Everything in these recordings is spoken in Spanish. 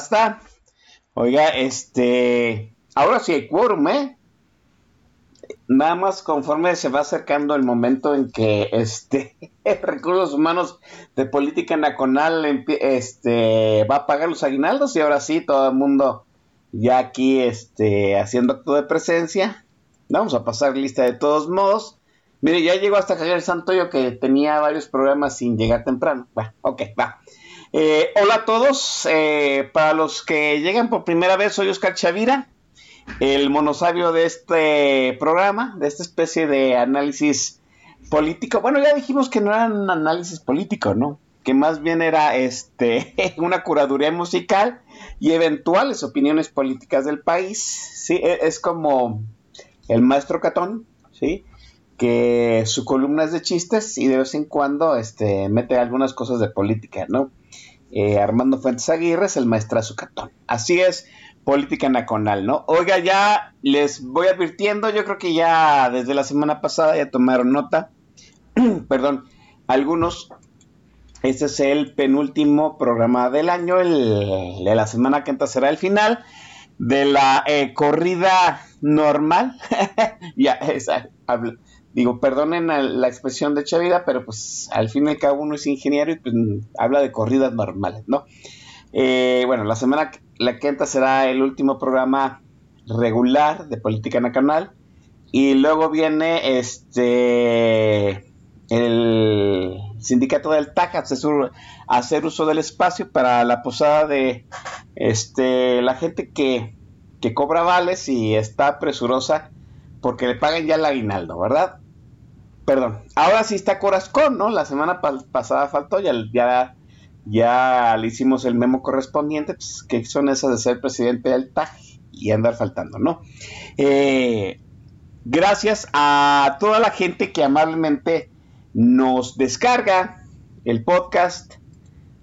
Basta. Oiga, este. Ahora sí hay quórum, ¿eh? Nada más conforme se va acercando el momento en que este Recursos Humanos de Política Nacional este, va a pagar los aguinaldos y ahora sí todo el mundo ya aquí este, haciendo acto de presencia. Vamos a pasar lista de todos modos. Mire, ya llegó hasta Javier Santoyo que tenía varios programas sin llegar temprano. Va, ok, va. Eh, hola a todos. eh, para los que llegan por primera vez, soy Oscar Chavira, el monosabio de este programa, de esta especie de análisis político. Bueno, ya dijimos que no era un análisis político, ¿no? Que más bien era este una curaduría musical y eventuales opiniones políticas del país. Sí, e- es como el maestro Catón, ¿sí? Que su columna es de chistes y de vez en cuando este, mete algunas cosas de política, ¿no? Eh, Armando Fuentes Aguirre es el maestrazo Catón. Así es, política nacional, ¿no? Oiga, ya les voy advirtiendo, yo creo que ya desde la semana pasada ya tomaron nota, perdón, algunos, este es el penúltimo programa del año, el de la semana que entra será el final de la eh, corrida normal, ya, esa, hablo- digo, perdonen la, expresión de Chavida, pero pues al fin y al cabo uno es ingeniero y pues habla de corridas normales, ¿no? Eh, bueno, la semana la que será el último programa regular de Política Nacional. Y luego viene este el sindicato del TAC hacer uso del espacio para la posada de este la gente que, que cobra vales y está presurosa porque le pagan ya el aguinaldo, ¿verdad? Perdón. Ahora sí está Corazcón, ¿no? La semana pa- pasada faltó, ya, ya ya le hicimos el memo correspondiente, pues, que son esas de ser presidente del TAG y andar faltando, ¿no? Eh, gracias a toda la gente que amablemente nos descarga el podcast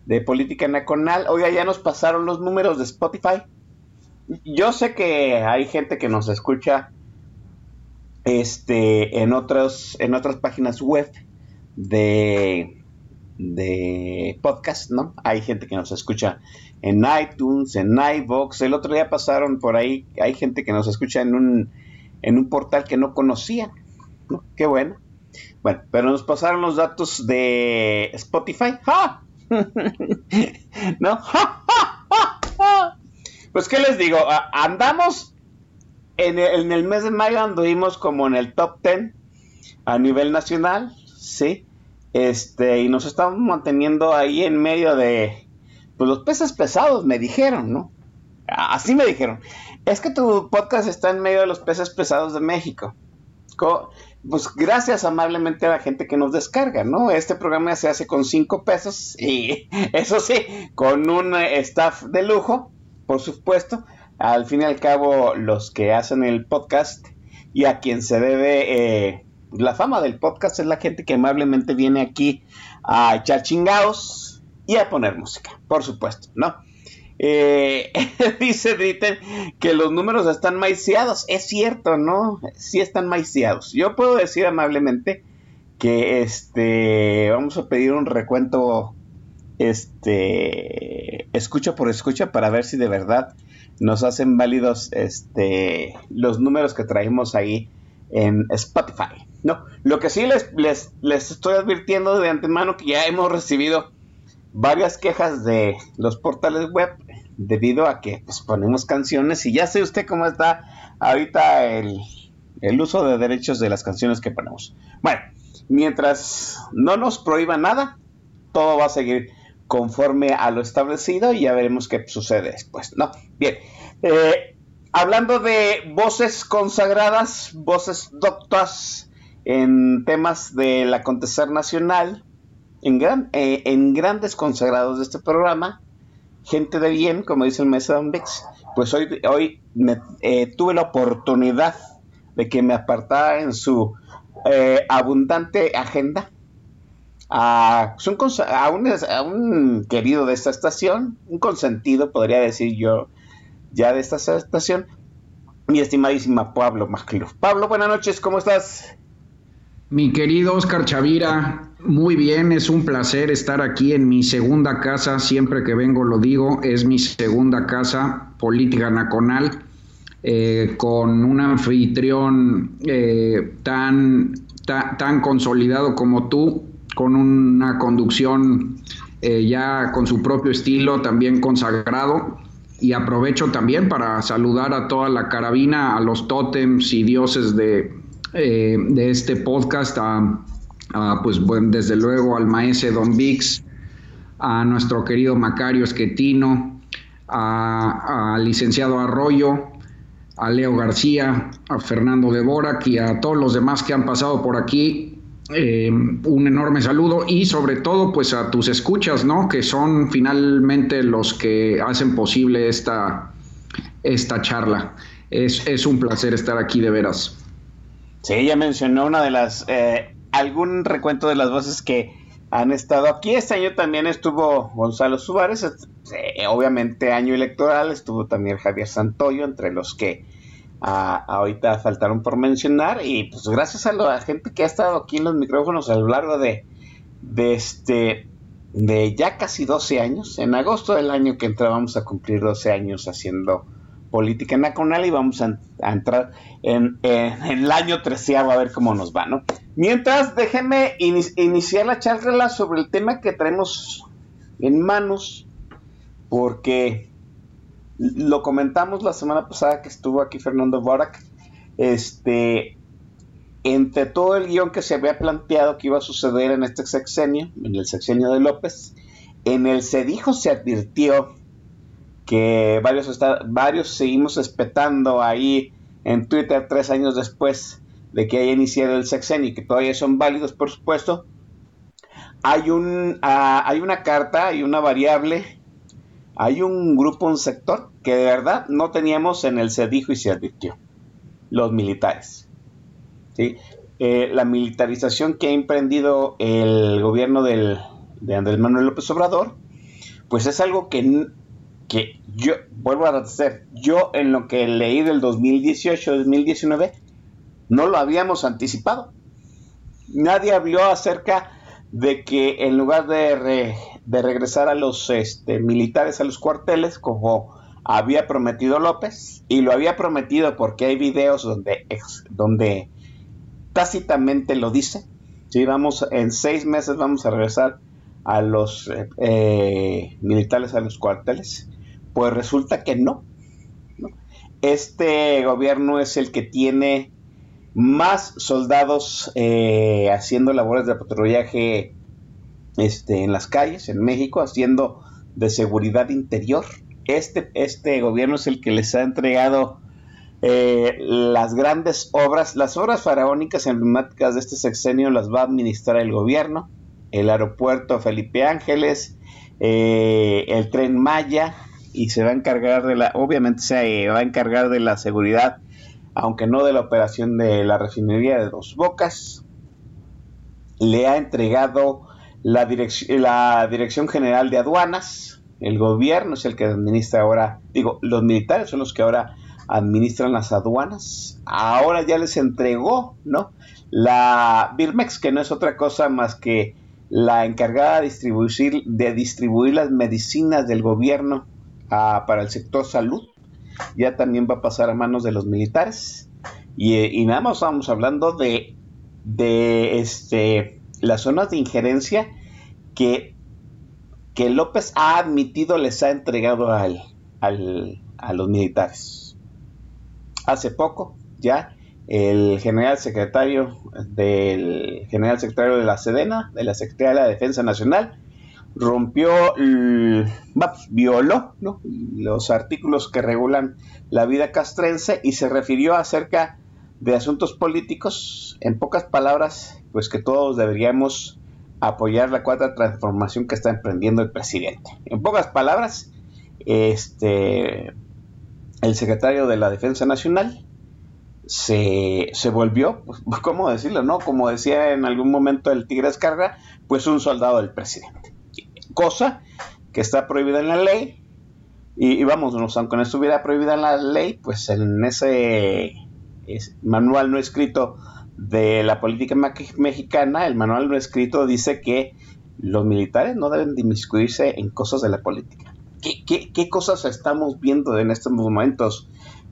de Política Nacional. Oiga, ya nos pasaron los números de Spotify. Yo sé que hay gente que nos escucha este en otros en otras páginas web de de podcast, ¿no? Hay gente que nos escucha en iTunes, en iVoox. El otro día pasaron por ahí, hay gente que nos escucha en un, en un portal que no conocía. ¿no? Qué bueno. Bueno, pero nos pasaron los datos de Spotify. ¿No? Pues, ¿qué les digo? Andamos en el, en el mes de mayo, anduvimos como en el top 10 a nivel nacional, ¿sí? Este, y nos estamos manteniendo ahí en medio de pues los peces pesados, me dijeron, ¿no? Así me dijeron. Es que tu podcast está en medio de los peces pesados de México. Co- Pues gracias amablemente a la gente que nos descarga, ¿no? Este programa se hace con cinco pesos y eso sí, con un staff de lujo, por supuesto. Al fin y al cabo, los que hacen el podcast y a quien se debe eh, la fama del podcast es la gente que amablemente viene aquí a echar chingados y a poner música, por supuesto, ¿no? Eh, dice Dritten que los números están maiciados. Es cierto, ¿no? Sí están maiciados. Yo puedo decir amablemente que este vamos a pedir un recuento este escucha por escucha para ver si de verdad nos hacen válidos este los números que traemos ahí en Spotify. No, lo que sí les, les, les estoy advirtiendo de antemano que ya hemos recibido varias quejas de los portales web debido a que pues, ponemos canciones y ya sé usted cómo está ahorita el, el uso de derechos de las canciones que ponemos. Bueno, mientras no nos prohíba nada, todo va a seguir conforme a lo establecido y ya veremos qué sucede después, ¿no? Bien, eh, hablando de voces consagradas, voces doctas en temas del acontecer nacional, en, gran, eh, en grandes consagrados de este programa, gente de bien, como dice el maestro Don pues hoy, hoy me, eh, tuve la oportunidad de que me apartara en su eh, abundante agenda a, un, querido de esta estación, un consentido, podría decir yo, ya de esta estación, mi estimadísima Pablo Macluf. Pablo, buenas noches, ¿cómo estás? Mi querido Oscar Chavira, muy bien, es un placer estar aquí en mi segunda casa, siempre que vengo lo digo, es mi segunda casa política nacional, eh, con un anfitrión eh, tan, tan, consolidado como tú, con una conducción eh, ya con su propio estilo, también consagrado. Y aprovecho también para saludar a toda la carabina, a los tótems y dioses de, de este podcast, a, pues bueno, desde luego al maese Don Vix, a nuestro querido Macario Esquetino, al licenciado Arroyo, a Leo García, a Fernando de Borac y a todos los demás que han pasado por aquí. Eh, un enorme saludo y sobre todo pues a tus escuchas, ¿no? Que son finalmente los que hacen posible esta, esta charla. Es, es un placer estar aquí de veras. Sí, ella mencionó una de las, eh, algún recuento de las voces que han estado aquí. Este año también estuvo Gonzalo Suárez, eh, obviamente año electoral, estuvo también Javier Santoyo, entre los que ah, ahorita faltaron por mencionar. Y pues gracias a la gente que ha estado aquí en los micrófonos a lo largo de, de este de ya casi 12 años. En agosto del año que entra vamos a cumplir 12 años haciendo política nacional y vamos a, entrar en, el año treceavo a ver cómo nos va, ¿no? Mientras, déjenme iniciar la charla sobre el tema que traemos en manos porque lo comentamos la semana pasada que estuvo aquí Fernando Borak, este, entre todo el guion que se había planteado que iba a suceder en este sexenio, en el sexenio de López, en el se dijo, se advirtió que varios, varios seguimos espetando ahí en Twitter tres años después de que haya iniciado el sexenio y que todavía son válidos, por supuesto. Hay, un, ah, hay una carta, y una variable hay un grupo, un sector que de verdad no teníamos en el se dijo y se advirtió, los militares. ¿sí? Eh, la militarización que ha emprendido el gobierno de Andrés Manuel López Obrador, pues es algo que, que yo, vuelvo a decir, yo en lo que leí del 2018-2019, no lo habíamos anticipado. Nadie habló acerca de que en lugar de, de regresar a los este, militares a los cuarteles, como había prometido López, y lo había prometido porque hay videos donde, donde tácitamente lo dice. Si vamos en seis meses vamos a regresar a los eh, militares a los cuarteles. Pues resulta que no. Este gobierno es el que tiene más soldados eh, haciendo labores de patrullaje este, en las calles, en México, haciendo de seguridad interior. Este, este gobierno es el que les ha entregado eh, las grandes obras, las obras faraónicas emblemáticas de este sexenio las va a administrar el gobierno, el aeropuerto Felipe Ángeles, eh, el tren Maya, y se va a encargar de la, obviamente se va a encargar de la seguridad aunque no de la operación de la refinería de Dos Bocas, le ha entregado la, la Dirección General de Aduanas, el gobierno es el que administra ahora, digo, los militares son los que ahora administran las aduanas, ahora ya les entregó, ¿no? La Birmex, que no es otra cosa más que la encargada de distribuir, de distribuir las medicinas del gobierno ah, para el sector salud, ya también va a pasar a manos de los militares. Y, nada más estamos hablando de, de este, las zonas de injerencia que, que López ha admitido les ha entregado al, a los militares. Hace poco, ya, el general secretario del general secretario de la Sedena, de la Secretaría de la Defensa Nacional, rompió, violó los artículos que regulan la vida castrense y se refirió acerca de asuntos políticos, en pocas palabras, pues que todos deberíamos apoyar la cuarta transformación que está emprendiendo el presidente. En pocas palabras, este el secretario de la Defensa Nacional se, se volvió, ¿cómo decirlo? no? Como decía en algún momento el Tigre Escarga, pues un soldado del presidente cosa que está prohibida en la ley. Y, vamos, aunque no estuviera prohibida en la ley, pues en ese manual no escrito de la política mexicana, el manual no escrito dice que los militares no deben de inmiscuirse en cosas de la política. ¿Qué, qué cosas estamos viendo en estos momentos,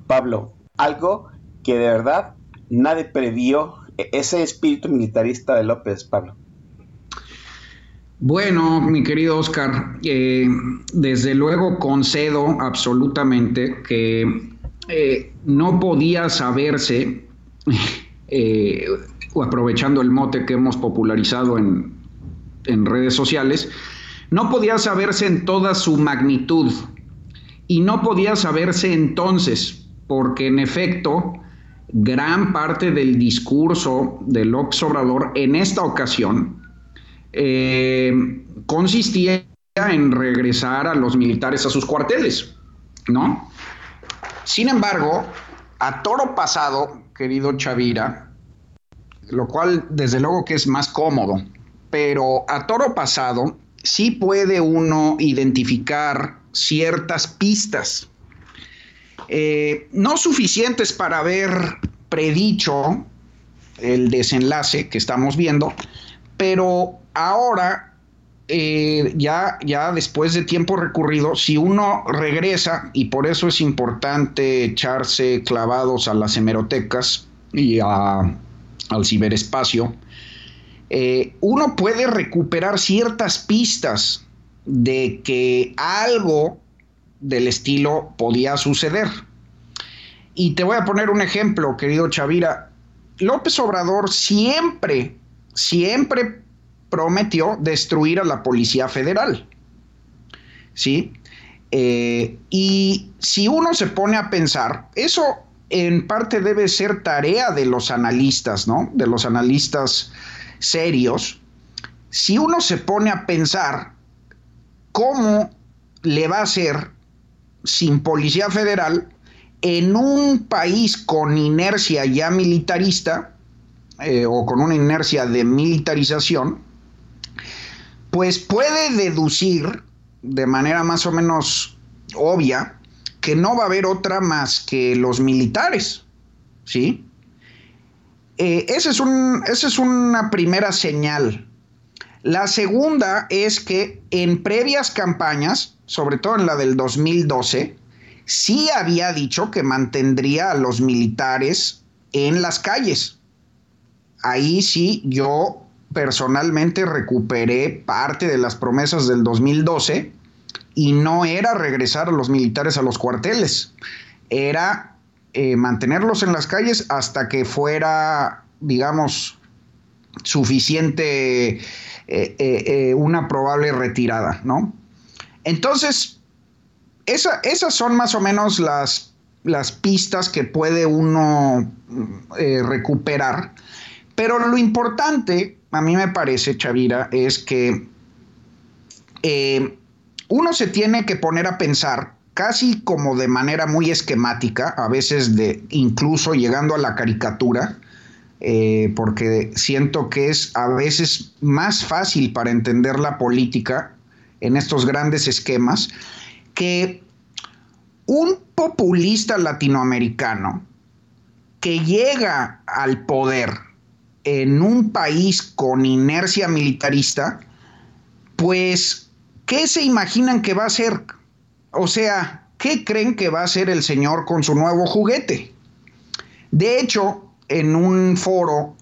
Pablo? Algo que de verdad nadie previó, e, ese espíritu militarista de López, Pablo. Bueno, mi querido Oscar, eh, desde luego concedo absolutamente que eh, no podía saberse, eh, aprovechando el mote que hemos popularizado en, en redes sociales, no podía saberse en toda su magnitud. Y no podía saberse entonces, porque en efecto, gran parte del discurso del Obrador en esta ocasión eh, consistía en regresar a los militares a sus cuarteles, ¿no? Sin embargo, a toro pasado, querido Chavira, lo cual desde luego que es más cómodo, pero a toro pasado sí puede uno identificar ciertas pistas, eh, no suficientes para haber predicho el desenlace que estamos viendo, pero ahora, eh, ya, ya después de tiempo recurrido, si uno regresa, y por eso es importante echarse clavados a las hemerotecas y al ciberespacio, eh, uno puede recuperar ciertas pistas de que algo del estilo podía suceder. Y te voy a poner un ejemplo, querido Chavira. López Obrador siempre, siempre prometió destruir a la Policía Federal. ¿Sí? Eh, y si uno se pone a pensar, eso en parte debe ser tarea de los analistas, ¿no? De los analistas serios. Si uno se pone a pensar cómo le va a ser sin Policía Federal en un país con inercia ya militarista eh, o con una inercia de militarización, pues puede deducir de manera más o menos obvia que no va a haber otra más que los militares, ¿sí? Eh, esa es, es una primera señal. La segunda es que en previas campañas, sobre todo en la del 2012, sí había dicho que mantendría a los militares en las calles. Ahí sí yo personalmente recuperé parte de las promesas del 2012 y no era regresar a los militares a los cuarteles, era eh, mantenerlos en las calles hasta que fuera, digamos, suficiente eh, eh, una probable retirada, ¿no? Entonces, esas son más o menos las, las pistas que puede uno recuperar, pero lo importante a mí me parece, Chavira, es que eh, uno se tiene que poner a pensar casi como de manera muy esquemática, a veces de incluso llegando a la caricatura, eh, porque siento que es a veces más fácil para entender la política en estos grandes esquemas que un populista latinoamericano que llega al poder en un país con inercia militarista, pues, ¿qué se imaginan que va a ser? O sea, ¿qué creen que va a hacer el señor con su nuevo juguete? De hecho, en un foro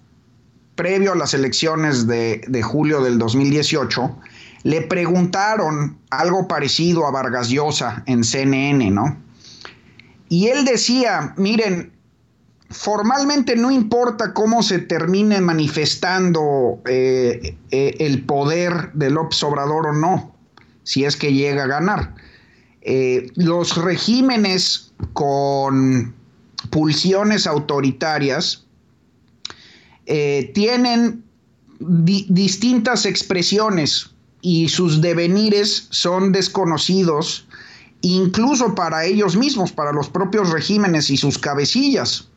previo a las elecciones de, de julio del 2018, le preguntaron algo parecido a Vargas Llosa en CNN, ¿no? Y él decía, miren, formalmente no importa cómo se termine manifestando eh, eh, el poder de López Obrador o no, si es que llega a ganar. Eh, los regímenes con pulsiones autoritarias tienen distintas expresiones y sus devenires son desconocidos incluso para ellos mismos, para los propios regímenes y sus cabecillas.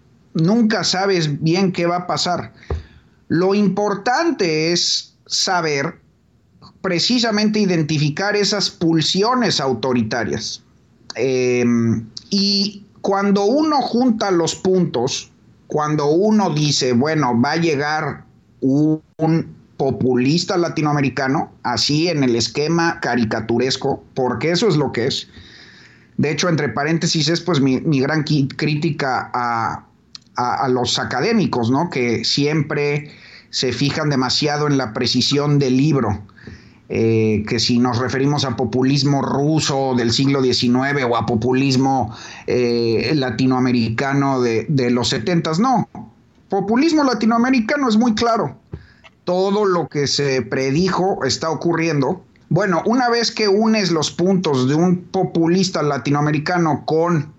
Nunca sabes bien qué va a pasar. Lo importante es saber precisamente identificar esas pulsiones autoritarias. Em, y cuando uno junta los puntos, cuando uno dice, bueno, va a llegar un populista latinoamericano, así en el esquema caricaturesco, porque eso es lo que es. De hecho, entre paréntesis, es pues mi, gran crítica a, los académicos, ¿no? Que siempre se fijan demasiado en la precisión del libro. Eh, que si nos referimos a populismo ruso del siglo XIX o a populismo eh, latinoamericano de, de los 70, no. Populismo latinoamericano es muy claro todo lo que se predijo está ocurriendo. Bueno, una vez que unes los puntos de un populista latinoamericano con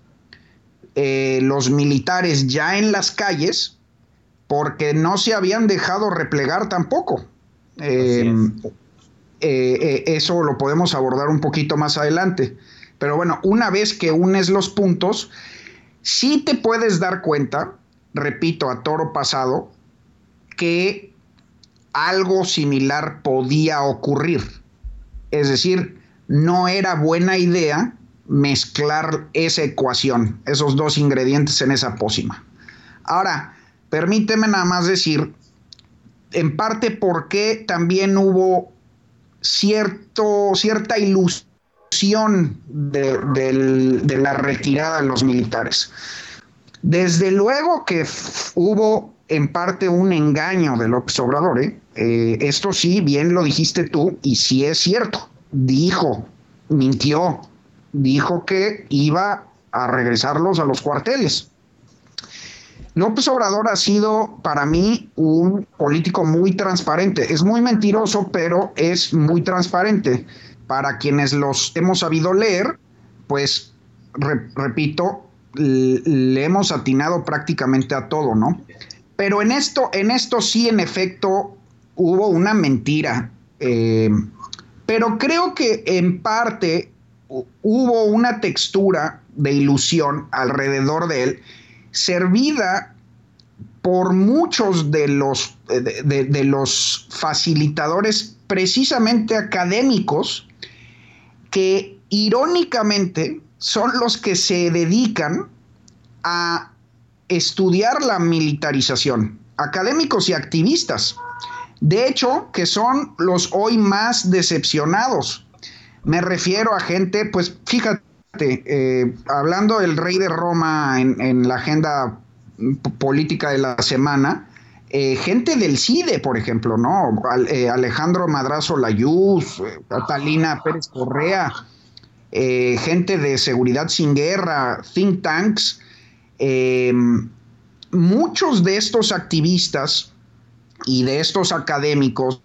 eh, los militares ya en las calles, porque no se habían dejado replegar tampoco. Em, eh, eh, eso lo podemos abordar un poquito más adelante. Pero bueno, una vez que unes los puntos, sí te puedes dar cuenta, repito, a toro pasado, que algo similar podía ocurrir. Es decir, no era buena idea mezclar esa ecuación, esos dos ingredientes en esa pócima. Ahora, permíteme nada más decir, en parte, por qué también hubo cierto, cierta ilusión de, de la retirada de los militares. Desde luego que hubo en parte un engaño de López Obrador. ¿eh? ¿eh? esto sí, bien lo dijiste tú, y sí es cierto. Dijo, mintió, dijo que iba a regresarlos a los cuarteles. López Obrador ha sido para mí un político muy transparente. Es muy mentiroso, pero es muy transparente. Para quienes los hemos sabido leer, pues repito, le hemos atinado prácticamente a todo, ¿no? Pero en esto, en esto sí, en efecto, hubo una mentira. Eh, pero creo que en parte hubo una textura de ilusión alrededor de él, servida por muchos de los, de los facilitadores precisamente académicos que irónicamente son los que se dedican a estudiar la militarización, académicos y activistas. De hecho, que son los hoy más decepcionados. Me refiero a gente, pues fíjate, eh, hablando del rey de Roma en, la agenda política de la semana, eh, gente del CIDE, por ejemplo, ¿no? Eh, Alejandro Madrazo Layuz, Catalina Pérez Correa, gente de Seguridad Sin Guerra, think tanks, muchos de estos activistas y de estos académicos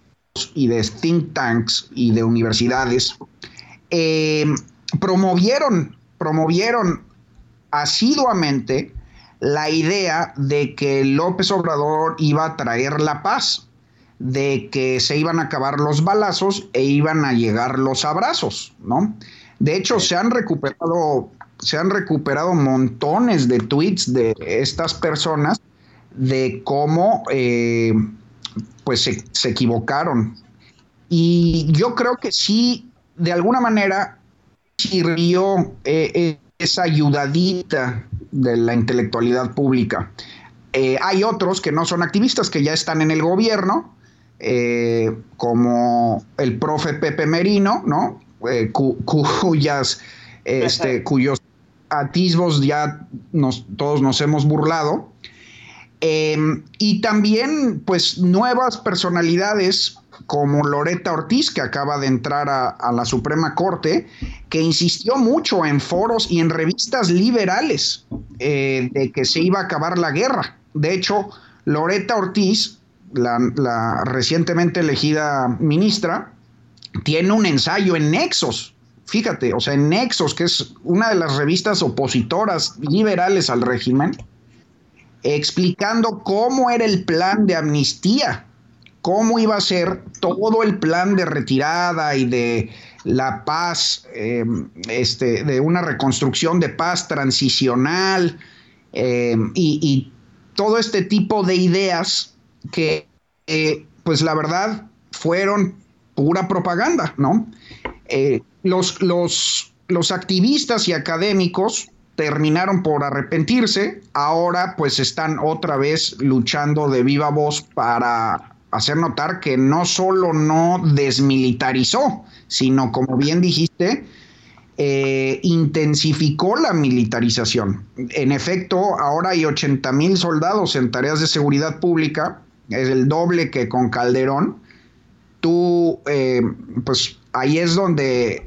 y de think tanks y de universidades eh, promovieron, promovieron asiduamente la idea de que López Obrador iba a traer la paz, de que se iban a acabar los balazos e iban a llegar los abrazos, ¿no? De hecho, se han recuperado se han recuperado montones de tweets de estas personas de cómo eh, pues se, equivocaron. Y yo creo que sí, de alguna manera, sirvió eh, eh, esa ayudadita de la intelectualidad pública. hay otros que no son activistas, que ya están en el gobierno, como el profe Pepe Merino, ¿no? cuyas, este, cuyos atisbos ya nos, todos nos hemos burlado. Em, y también, pues, nuevas personalidades como Loreta Ortiz, que acaba de entrar a, la Suprema Corte, que insistió mucho en foros y en revistas liberales eh, de que se iba a acabar la guerra. De hecho, Loreta Ortiz, la, recientemente elegida ministra, tiene un ensayo en Nexos, fíjate, o sea, en Nexos, que es una de las revistas opositoras liberales al régimen, explicando cómo era el plan de amnistía cómo iba a ser todo el plan de retirada y de la paz, em, este, de una reconstrucción de paz transicional em, y, todo este tipo de ideas que, eh, pues la verdad, fueron pura propaganda, ¿no? Eh, los, activistas y académicos terminaron por arrepentirse, ahora pues están otra vez luchando de viva voz para hacer notar que no solo no desmilitarizó, sino como bien dijiste, eh, intensificó la militarización. En efecto, ahora hay 80 mil soldados en tareas de seguridad pública, es el doble que con Calderón. Tú, eh, pues ahí es donde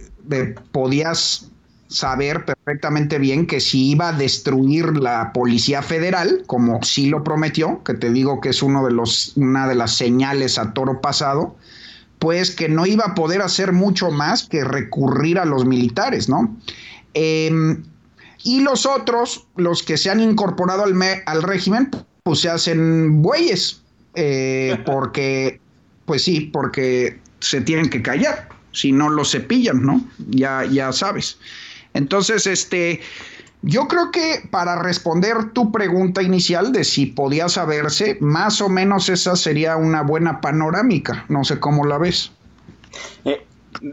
podías saber perfectamente bien que si iba a destruir la Policía Federal, como sí lo prometió, que te digo que es uno de los, una de las señales a toro pasado, pues que no iba a poder hacer mucho más que recurrir a los militares, ¿no? Em, y los otros, los que se han incorporado al, al régimen, pues se hacen bueyes, eh, porque, pues sí, porque se tienen que callar, si no los cepillan, ¿no? Ya, ya sabes. Entonces, este, yo creo que para responder tu pregunta inicial de si podía saberse, más o menos esa sería una buena panorámica. No sé cómo la ves. Eh,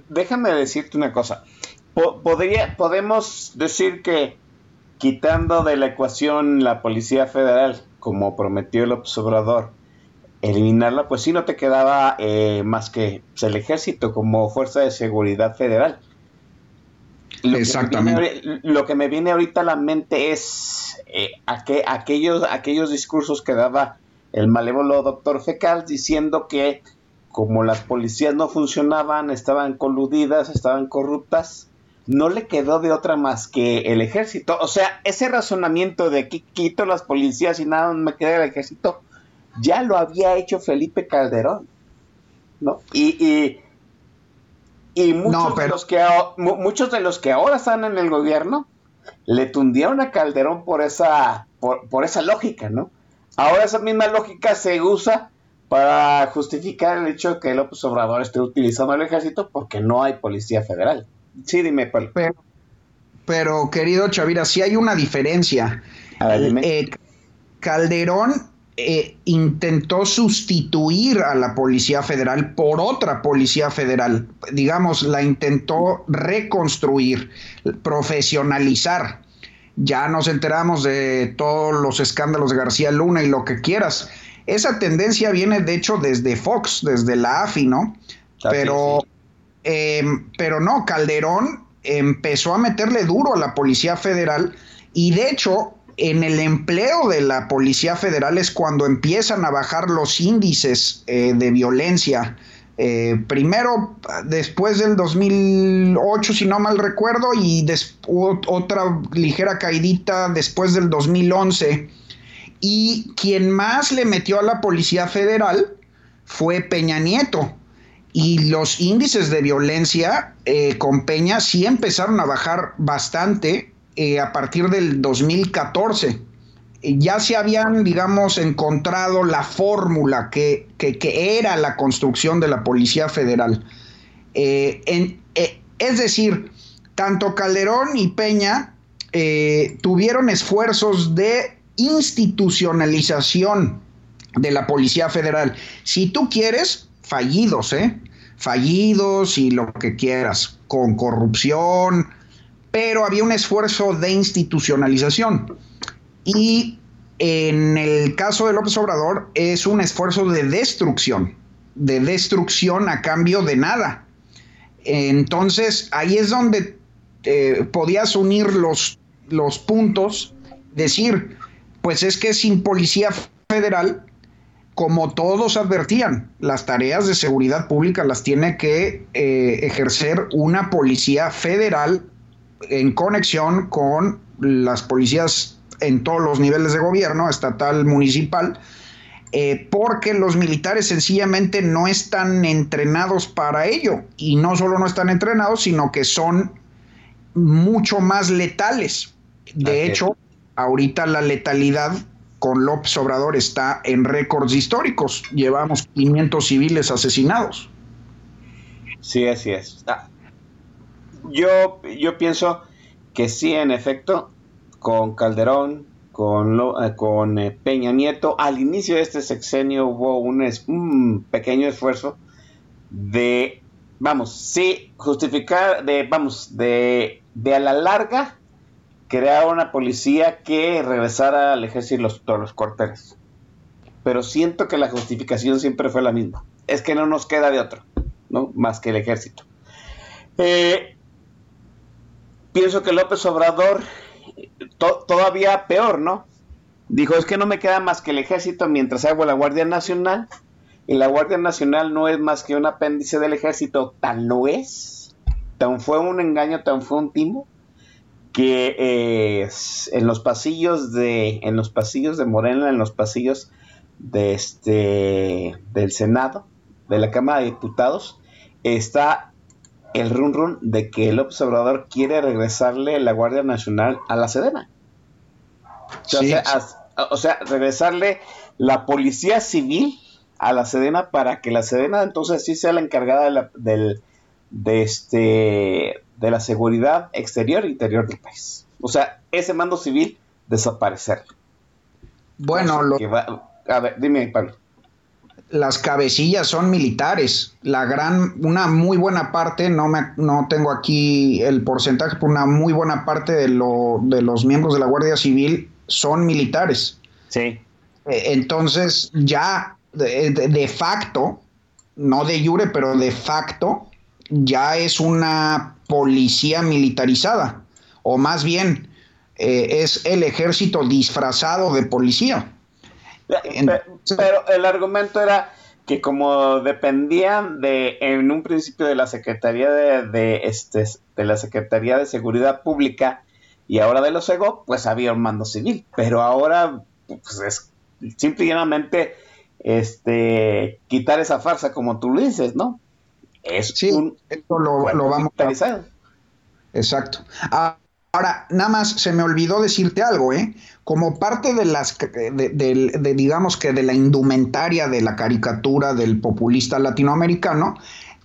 déjame decirte una cosa. podría, podemos decir que quitando de la ecuación la Policía Federal, como prometió el observador, eliminarla, pues sí no te quedaba eh, más que el ejército como fuerza de seguridad federal. Lo Exactamente. Que lo que me viene ahorita a la mente es eh, aquellos, aquellos discursos que daba el malévolo doctor Fecal diciendo que como las policías no funcionaban, estaban coludidas, estaban corruptas, no le quedó de otra más que el ejército. O sea, ese razonamiento de que quito las policías y nada me queda el ejército, ya lo había hecho Felipe Calderón. ¿no? y, y muchos, de los que, muchos de los que ahora están en el gobierno le tundieron a Calderón por esa, por, esa lógica, ¿no? Ahora esa misma lógica se usa para justificar el hecho de que López Obrador esté utilizando el ejército porque no hay policía federal. Sí, dime, Pablo. Pero, querido Chavira, sí hay una diferencia. Eh, Calderón eh, intentó sustituir a la Policía Federal por otra Policía Federal. Digamos, la intentó reconstruir, profesionalizar. Ya nos enteramos de todos los escándalos de García Luna y lo que quieras. Esa tendencia viene, de hecho, desde Fox, desde la AFI, ¿no? Pero, em, pero no, Calderón empezó a meterle duro a la Policía Federal y de hecho en el empleo de la Policía Federal es cuando empiezan a bajar los índices eh, de violencia. Eh, primero, después del 2008, si no mal recuerdo, y otra ligera caidita después del 2011. Y quien más le metió a la Policía Federal fue Peña Nieto. Y los índices de violencia eh, con Peña sí empezaron a bajar bastante eh, a partir del 2014. Eh, ya se habían, digamos, encontrado la fórmula que, era la construcción de la Policía Federal. Eh, es decir, tanto Calderón y Peña tuvieron esfuerzos de institucionalización de la Policía Federal. Si tú quieres, fallidos, ¿eh? Fallidos y lo que quieras, con corrupción, pero había un esfuerzo de institucionalización. Y en el caso de López Obrador es un esfuerzo de destrucción, de destrucción a cambio de nada. Entonces ahí es donde eh, podías unir los, los puntos, decir, pues es que sin policía federal, como todos advertían, las tareas de seguridad pública las tiene que eh, ejercer una policía federal en conexión con las policías en todos los niveles de gobierno, estatal, municipal, eh, porque los militares sencillamente no están entrenados para ello. Y no solo no están entrenados, sino que son mucho más letales. De hecho, ahorita la letalidad con López Obrador está en récords históricos. Llevamos 500 civiles asesinados. Sí, así es. Ah, yo, yo pienso que sí, en efecto, con Calderón, con, eh, con eh, Peña Nieto, al inicio de este sexenio hubo un, pequeño esfuerzo de, vamos, sí, justificar, de, vamos, de, de a la larga crear una policía que regresara al ejército los, todos los cuarteles. Pero siento que la justificación siempre fue la misma. Es que no nos queda de otro, ¿no? Más que el ejército. Eh, pienso que López Obrador todavía peor, ¿no? Dijo, es que no me queda más que el ejército mientras hago la Guardia Nacional. Y la Guardia Nacional no es más que un apéndice del ejército, tan lo es. Tan fue un engaño, tan fue un timo, que en los pasillos de, en los pasillos de Morena, en los pasillos de este, del Senado, de la Cámara de Diputados, está el run run de que el observador quiere regresarle la Guardia Nacional a la Sedena. O, sea, regresarle la Policía Civil a la Sedena para que la Sedena entonces sí sea la encargada de la, del, de, este, de la seguridad exterior e interior del país. O sea, ese mando civil desaparecer. Bueno, lo... a ver, dime, Pablo las cabecillas son militares. La gran, una muy buena parte, no, me, no tengo aquí el porcentaje, pero una muy buena parte de, lo, de los miembros de la Guardia Civil son militares. Sí. Eh, entonces, ya de, facto, no de jure, pero de facto, ya es una policía militarizada. O más bien, eh, es el ejército disfrazado de policía. Pero el argumento era que como dependían de en un principio de la Secretaría de, este de la Secretaría de Seguridad Pública y ahora de los EGO, pues había un mando civil, pero ahora pues es simple y llanamente este quitar esa farsa como tú lo dices, ¿no? Es sí, un esto lo, lo vamos a... Exacto. Ah, Ahora, nada más se me olvidó decirte algo, ¿eh? Como parte de las, de, digamos que de la indumentaria de la caricatura del populista latinoamericano,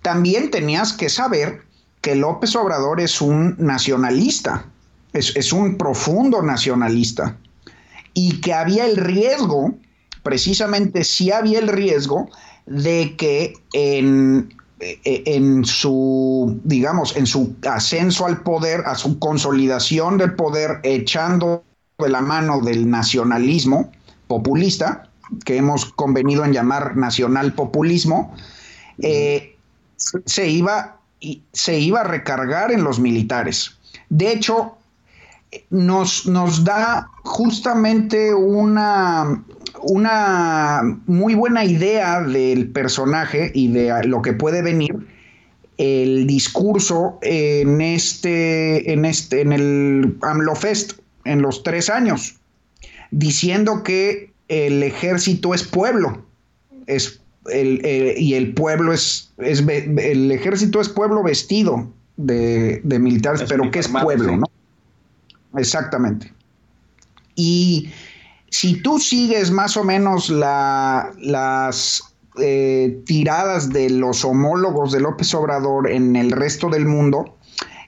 también tenías que saber que López Obrador es un nacionalista, es, es un profundo nacionalista, y que había el riesgo, precisamente sí había el riesgo, de que en en su, digamos, en su ascenso al poder, a su consolidación del poder, echando de la mano del nacionalismo populista, que hemos convenido en llamar nacional populismo, eh, se, iba, se iba a recargar en los militares. De hecho, nos, nos da justamente una, una muy buena idea del personaje y de lo que puede venir el discurso en este, en este, en el AMLOFest en los tres años, diciendo que el ejército es pueblo, es el, y el pueblo es, es, el ejército es pueblo vestido de, militares, pero que es pueblo, ¿no? Exactamente. Y si tú sigues más o menos las eh, tiradas de los homólogos de López Obrador en el resto del mundo,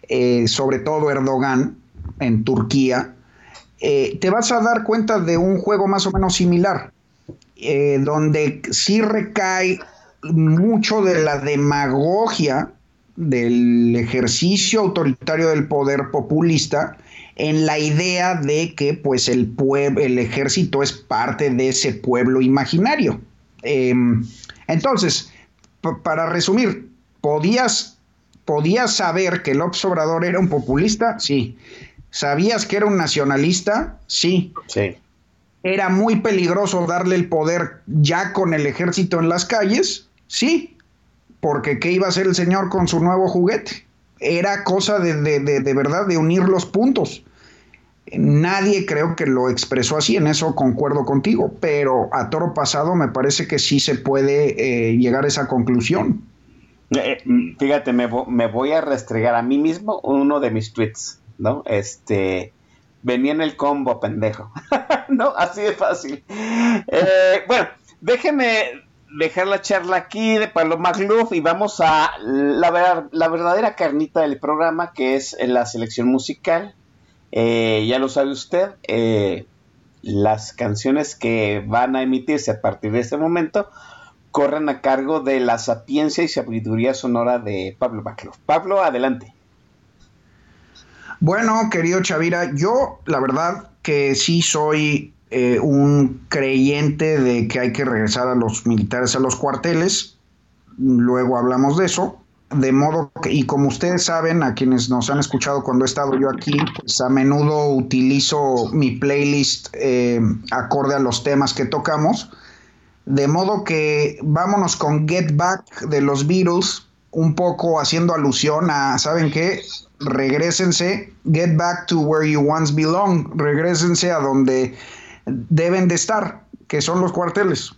eh, sobre todo Erdogan en Turquía, eh, te vas a dar cuenta de un juego más o menos similar, donde sí recae mucho de la demagogia del ejercicio autoritario del poder populista en la idea de que pues el, pueblo, el ejército es parte de ese pueblo imaginario. Em, entonces, para resumir, ¿podías, ¿podías saber que López Obrador era un populista? Sí. ¿Sabías que era un nacionalista? Sí. Sí. era muy peligroso darle el poder ya con el ejército en las calles, sí, porque ¿qué iba a hacer el señor con su nuevo juguete? Era cosa de, de, verdad de unir los puntos. Nadie creo que lo expresó así, en eso concuerdo contigo, pero a toro pasado me parece que sí se puede eh, llegar a esa conclusión. Eh, mm, fíjate, me, voy a restregar a mí mismo uno de mis tweets, ¿no? Este, venía en el combo, pendejo. no, así de fácil. Eh, bueno, déjeme dejar la charla aquí de Pablo Magluf y vamos a la, la, verdadera carnita del programa, que es la selección musical. Eh, ya lo sabe usted, eh, las canciones que van a emitirse a partir de este momento corren a cargo de la sapiencia y sabiduría sonora de Pablo Magluf. Pablo, adelante. Bueno, querido Chavira, yo la verdad que sí soy eh, un creyente de que hay que regresar a los militares a los cuarteles. Luego hablamos de eso. De modo que, y como ustedes saben, a quienes nos han escuchado cuando he estado yo aquí, pues a menudo utilizo mi playlist eh, acorde a los temas que tocamos. De modo que vámonos con Get Back de los Beatles, un poco haciendo alusión a, ¿saben qué? regresense, get back to where you once belong, regresense a donde deben de estar, que son los cuarteles.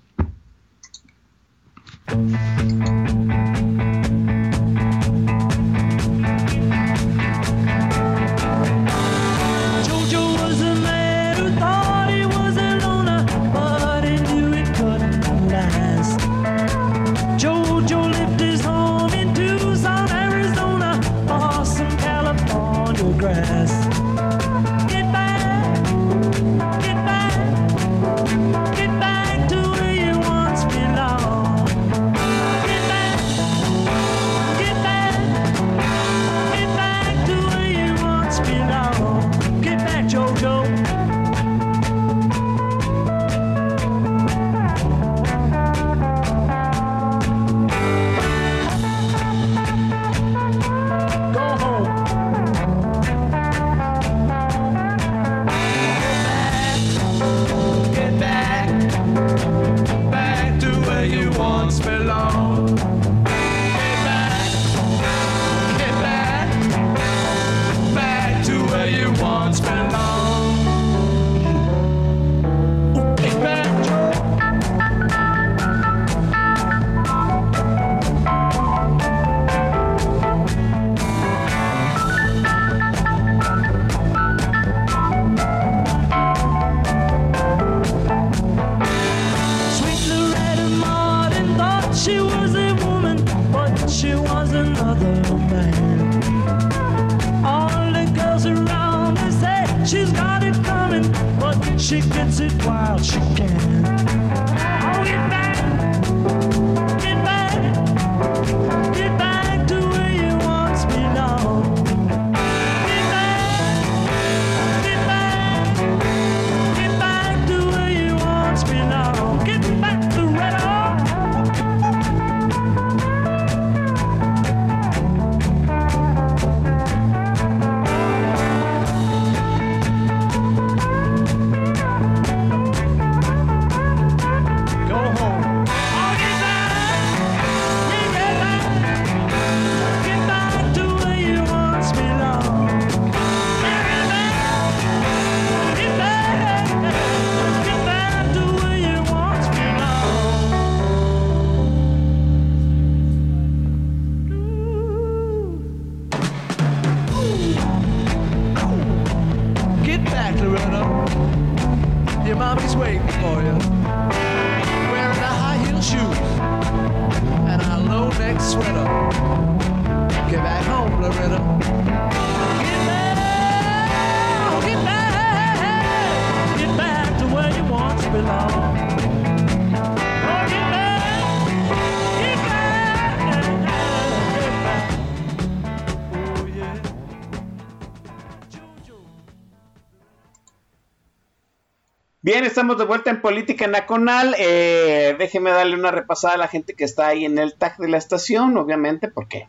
Estamos de vuelta en Política Nacional. Eh, déjeme darle una repasada a la gente que está ahí en el tag de la estación, obviamente, porque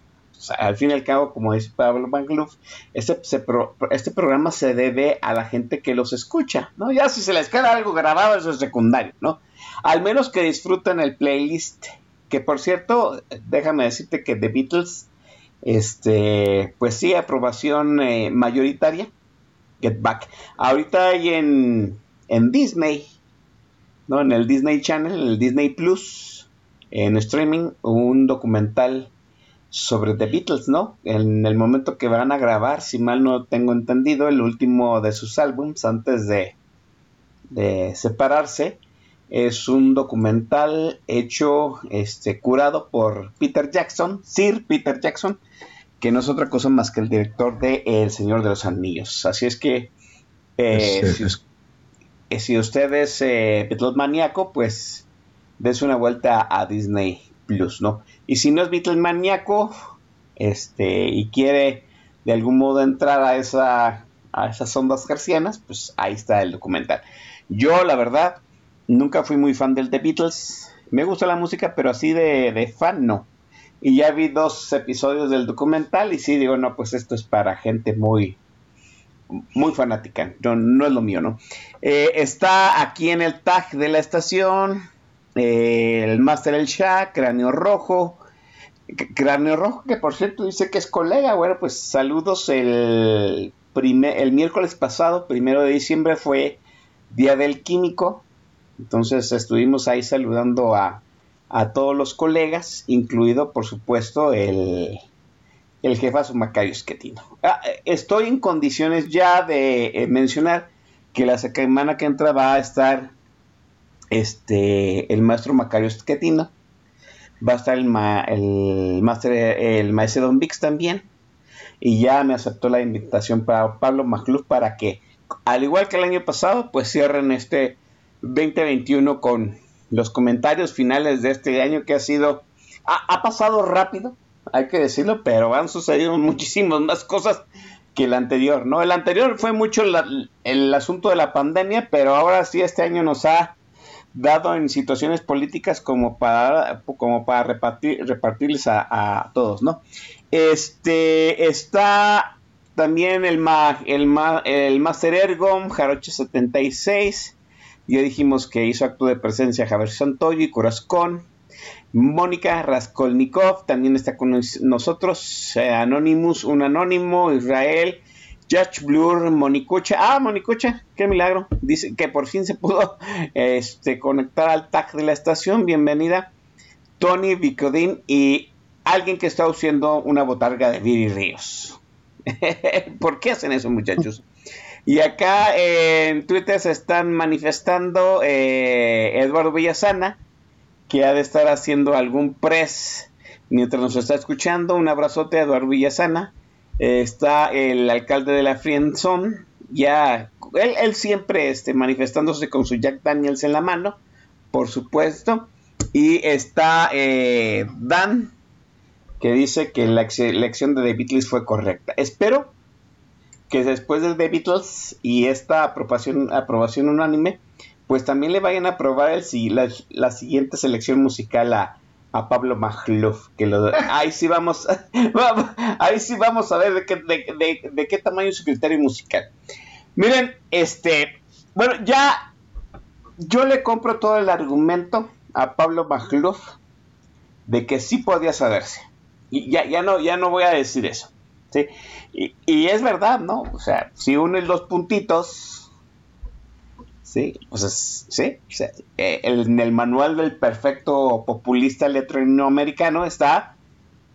al fin y al cabo, como dice Pablo Mangluf, este, este programa se debe a la gente que los escucha, ¿no? Ya si se les queda algo grabado, eso es secundario, ¿no? Al menos que disfruten el playlist, que por cierto, déjame decirte que The Beatles, este, pues sí, aprobación eh, mayoritaria, Get Back. Ahorita hay en, en Disney, ¿no? En el Disney Channel, en el Disney Plus, en streaming, un documental sobre The Beatles, ¿no? En el momento que van a grabar, si mal no tengo entendido, el último de sus álbums antes de, de separarse, es un documental hecho, este, curado por Peter Jackson, Sir Peter Jackson, que no es otra cosa más que el director de El Señor de los Anillos. Así es que, eh, si, usted es eh, Beatles maníaco, pues des una vuelta a Disney Plus, ¿no? Y si no es Beatle maníaco, este, y quiere de algún modo entrar a esa a esas ondas garcianas, pues ahí está el documental. Yo, la verdad, nunca fui muy fan del The Beatles. Me gusta la música, pero así de, de fan no. Y ya vi dos episodios del documental y sí digo, no, pues esto es para gente muy, muy fanática. No, no es lo mío, ¿no? Eh, está aquí en el tag de la estación el Master El Shah, Cráneo Rojo. Cráneo Rojo, que por cierto dice que es colega. Bueno, pues saludos. El, el miércoles pasado, primero de diciembre, fue Día del Químico. Entonces estuvimos ahí saludando a, a todos los colegas, incluido por supuesto el, el jefazo Macario Esquetino. Ah, estoy en condiciones ya de eh, mencionar que la semana que entra va a estar este, el maestro Macario Esquetino, va a estar el, maestro, el maestro Don Vix también, y ya me aceptó la invitación para Pablo Macluf para que, al igual que el año pasado, pues cierren este 2021 con los comentarios finales de este año que ha sido, ha, pasado rápido, hay que decirlo, pero han sucedido muchísimas más cosas que el anterior, ¿no? El anterior fue mucho el asunto de la pandemia, pero ahora sí este año nos ha dado en situaciones políticas como para, repartirles a, todos, ¿no? Este está también el, el, el Master Ergon, Jaroche 76. Ya dijimos que hizo acto de presencia Javier Santoyo y Corazcón. Mónica Raskolnikov también está con nosotros. Eh, Anonymous, un anónimo. Israel. Judge Blur, Monicucha. Ah, Monicucha, qué milagro. Dice que por fin se pudo este, conectar al tag de la estación. Bienvenida. Tony Vicodín y alguien que está haciendo una botarga de Viri Ríos. ¿Por qué hacen eso, muchachos? Y acá en Twitter se están manifestando eh, Eduardo Villasana, que ha de estar haciendo algún press mientras nos está escuchando. Un abrazote a Eduardo Villasana está el alcalde de la Friendzone, ya él, siempre este, manifestándose con su Jack Daniels en la mano, por supuesto. Y está eh, Dan, que dice que la elección de The Beatles fue correcta. Espero que después de The Beatles y esta aprobación, aprobación unánime, pues también le vayan a aprobar el, la, la siguiente selección musical a, Pablo Magluf, que lo ahí sí vamos, ahí sí vamos a ver de qué, de, qué tamaño es su criterio musical. Miren, este, bueno, ya yo le compro todo el argumento a Pablo Magluf de que sí podía saberse. Y ya, ya no, ya no voy a decir eso. ¿sí? Y, y es verdad, ¿no? O sea, si uno los puntitos Sí, pues sí, eh, en el manual del perfecto populista letinoamericano está,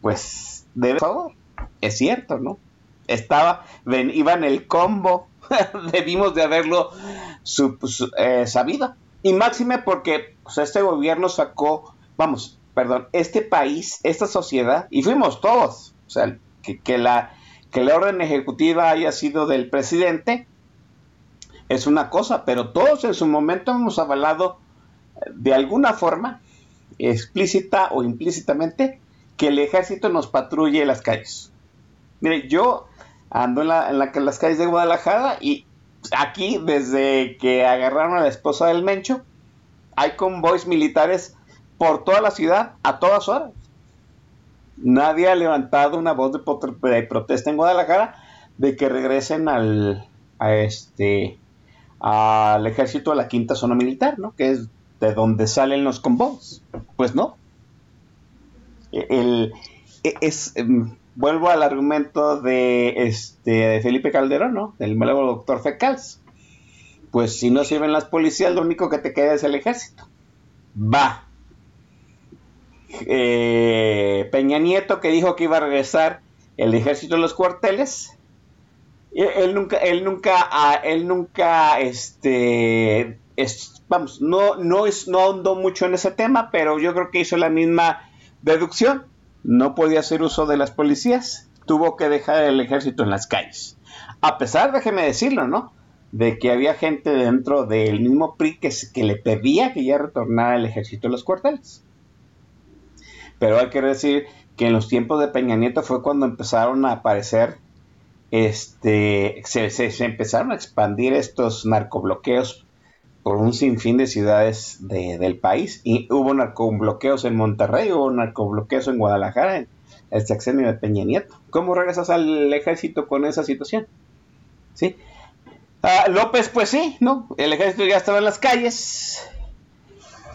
pues, de favor, es cierto, ¿no? Estaba, ven, iba en el combo, debimos de haberlo eh, sabido. Y máxime porque este gobierno sacó, vamos, perdón, este país, esta sociedad, y fuimos todos, o sea, que, que la, que la orden ejecutiva haya sido del presidente, es una cosa, pero todos en su momento hemos avalado eh, de alguna forma, explícita o implícitamente, que el ejército nos patrulle las calles. Mire, yo ando en, las calles de Guadalajara y aquí, desde que agarraron a la esposa del Mencho, hay convoys militares por toda la ciudad a todas horas. Nadie ha levantado una voz de, protesta en Guadalajara de que regresen al, a este, al ejército de la quinta zona militar, ¿no? Que es de donde salen los convoys. Pues no. El, e, es, em, vuelvo al argumento de, este, de Felipe Calderón, ¿no? Del malévolo doctor Fecals. Pues si no sirven las policías, lo único que te queda es el ejército. Va. Eh, Peña Nieto que dijo que iba a regresar el ejército de los cuarteles. Él nunca, él nunca, ah, él nunca, este, vamos, no, no, es, no ahondó mucho en ese tema, pero yo creo que hizo la misma deducción no podía hacer uso de las policías, tuvo que dejar el ejército en las calles. A pesar, déjeme decirlo, ¿no? De que había gente dentro del mismo PRI que, que le pedía que ya retornara el ejército a los cuarteles. Pero hay que decir que en los tiempos de Peña Nieto fue cuando empezaron a aparecer, este, se, empezaron a expandir estos narcobloqueos por un sinfín de ciudades del país. Y hubo narcobloqueos en Monterrey, hubo narcobloqueos en Guadalajara, en el sexenio de Peña Nieto. ¿Cómo regresas al ejército con esa situación? ¿Sí? Ah, López, pues sí, ¿no? El ejército ya estaba en las calles.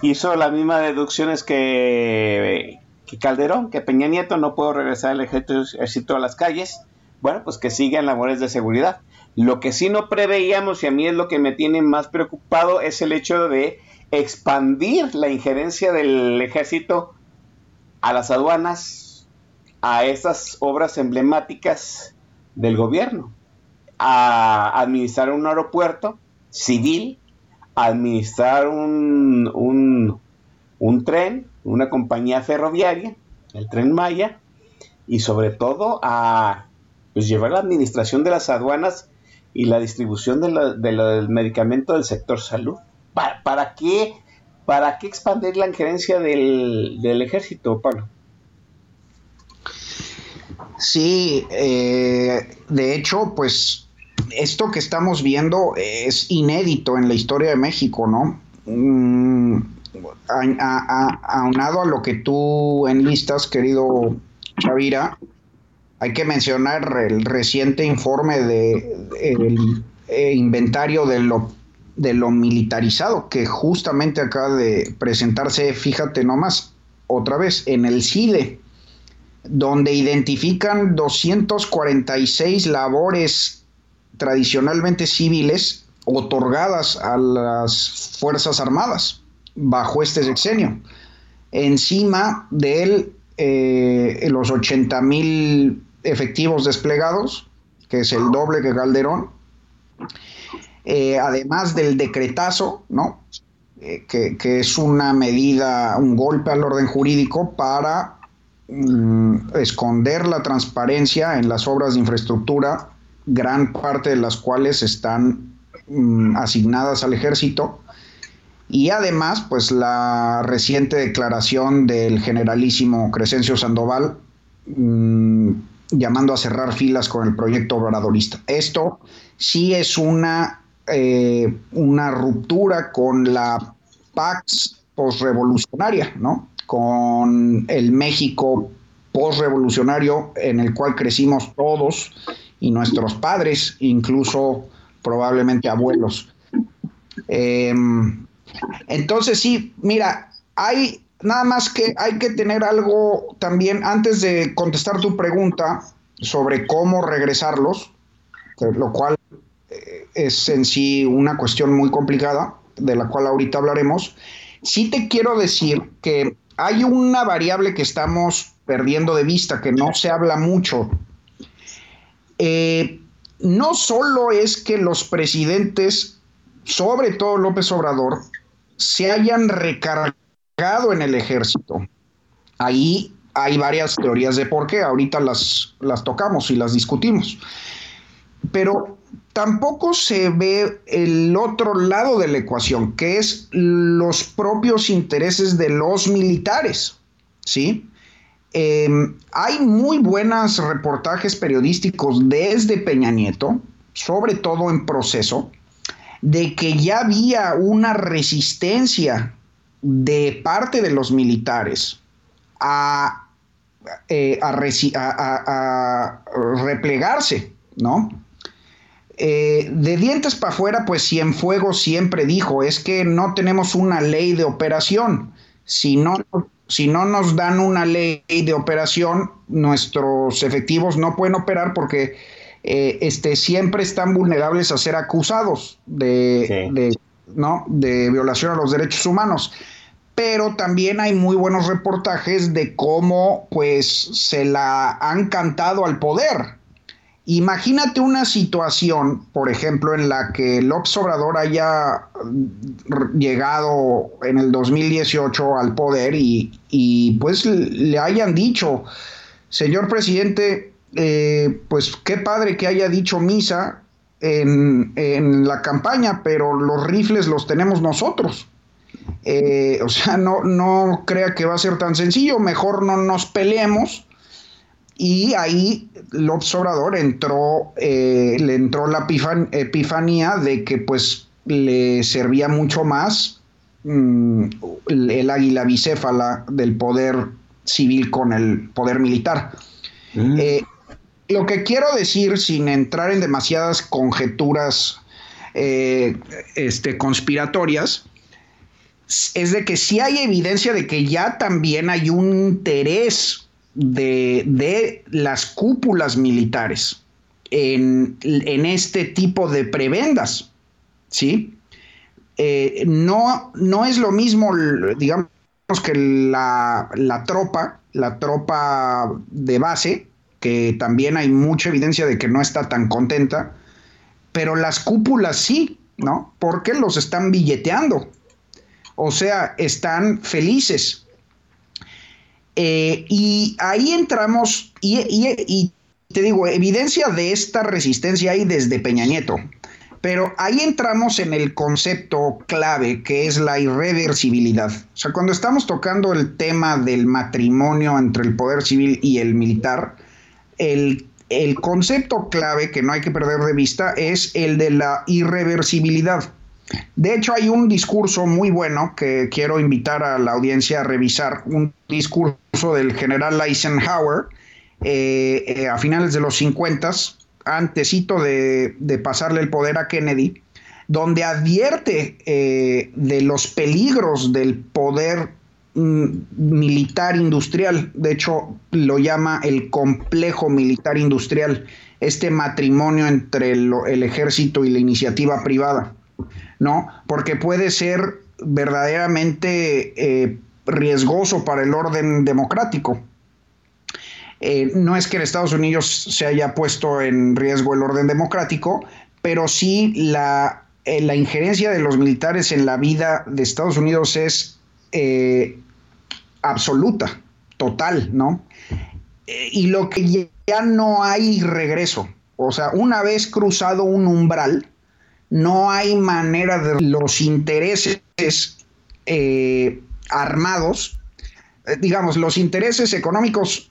Hizo las mismas deducciones que, Calderón, que Peña Nieto no pudo regresar al ejército a las calles. Bueno, pues que sigan labores de seguridad. Lo que sí no preveíamos, y a mí es lo que me tiene más preocupado, es el hecho de expandir la injerencia del ejército a las aduanas, a esas obras emblemáticas del gobierno, a administrar un aeropuerto civil, a administrar un, un tren, una compañía ferroviaria, el tren Maya, y sobre todo a pues, llevar la administración de las aduanas y la distribución del medicamento del sector salud. ¿Para, qué, ¿Para qué expandir la injerencia del, ejército, Pablo? Sí, eh, de hecho, pues esto que estamos viendo es inédito en la historia de México, ¿no? Mm, aunado a lo que tú enlistas, querido Chavira, hay que mencionar el reciente informe de el, eh, inventario de lo, de lo militarizado que justamente acaba de presentarse, fíjate nomás, otra vez en el CIDE, donde identifican 246 labores tradicionalmente civiles otorgadas a las Fuerzas Armadas bajo este sexenio, encima de eh, los 80 mil efectivos desplegados, que es el doble que Calderón, eh, además del decretazo, ¿no? Eh, que, es una medida, un golpe al orden jurídico para mm, esconder la transparencia en las obras de infraestructura, gran parte de las cuales están mm, asignadas al ejército. Y además, pues la reciente declaración del generalísimo Crescencio Sandoval, mm, llamando a cerrar filas con el proyecto obradorista. Esto sí es una, eh, una ruptura con la Pax postrevolucionaria, ¿no? Con el México postrevolucionario en el cual crecimos todos y nuestros padres, incluso probablemente abuelos. Em, entonces sí, mira, hay nada más que hay que tener algo también antes de contestar tu pregunta sobre cómo regresarlos, lo cual eh, es en sí una cuestión muy complicada, de la cual ahorita hablaremos. Sí te quiero decir que hay una variable que estamos perdiendo de vista, que no se habla mucho. Eh, no solo es que los presidentes, sobre todo López Obrador, se hayan recargado en el ejército. Ahí hay varias teorías de por qué, ahorita las, las tocamos y las discutimos. Pero tampoco se ve el otro lado de la ecuación, que es los propios intereses de los militares, ¿sí? Em, hay muy buenos reportajes periodísticos desde Peña Nieto, sobre todo en proceso, de que ya había una resistencia de parte de los militares a eh, a, replegarse, ¿no? Eh, de dientes para afuera, pues Cienfuegos siempre dijo, es que no tenemos una ley de operación. Si no, si no nos dan una ley de operación, nuestros efectivos no pueden operar porque eh, este, siempre están vulnerables a ser acusados de, de, ¿no? de violación a los derechos humanos pero también hay muy buenos reportajes de cómo pues se la han cantado al poder. Imagínate una situación, por ejemplo, en la que López Obrador haya llegado en el 2018 al poder y, pues le hayan dicho, señor presidente, eh, pues qué padre que haya dicho misa en, en la campaña, pero los rifles los tenemos nosotros. Eh, o sea, no, no crea que va a ser tan sencillo, mejor no nos peleemos. Y ahí López Obrador entró, eh, le entró la epifanía de que pues le servía mucho más mm, el águila bicéfala del poder civil con el poder militar. Mm. Eh, lo que quiero decir, sin entrar en demasiadas conjeturas este, conspiratorias, es de que sí hay evidencia de que ya también hay un interés de, las cúpulas militares en, este tipo de prebendas, ¿sí? Eh, no, no es lo mismo, digamos que la, la tropa, la tropa de base, que también hay mucha evidencia de que no está tan contenta, pero las cúpulas sí, ¿no? Porque los están billeteando. O sea, están felices. Eh, y ahí entramos, y, te digo, evidencia de esta resistencia hay desde Peña Nieto. Pero ahí entramos en el concepto clave que es la irreversibilidad. O sea, cuando estamos tocando el tema del matrimonio entre el poder civil y el militar, el, el concepto clave que no hay que perder de vista es el de la irreversibilidad. De hecho, hay un discurso muy bueno que quiero invitar a la audiencia a revisar, un discurso del general Eisenhower eh, eh, a finales de los 50, antesito de, pasarle el poder a Kennedy, donde advierte eh, de los peligros del poder mm, militar industrial, de hecho lo llama el complejo militar industrial, este matrimonio entre el ejército y la iniciativa privada. ¿No? Porque puede ser verdaderamente eh, riesgoso para el orden democrático. Eh, no es que en Estados Unidos se haya puesto en riesgo el orden democrático, pero sí la, eh, la injerencia de los militares en la vida de Estados Unidos es absoluta, total, ¿no? y lo que ya no hay regreso, o sea, una vez cruzado un umbral, no hay manera de los intereses eh, armados, eh, digamos, los intereses económicos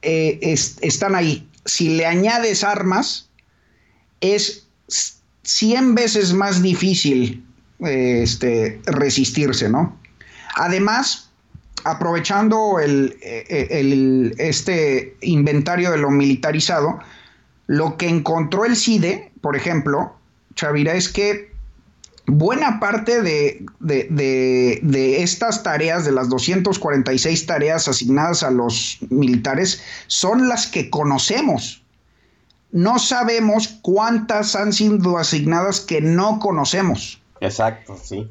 eh, están ahí. Si le añades armas, es 100 veces más difícil este, resistirse, ¿no? Además, aprovechando el, este inventario de lo militarizado, lo que encontró el CIDE, por ejemplo, Chavira, es que buena parte de, estas tareas, de las 246 tareas asignadas a los militares, son las que conocemos. No sabemos cuántas han sido asignadas que no conocemos. Exacto, sí.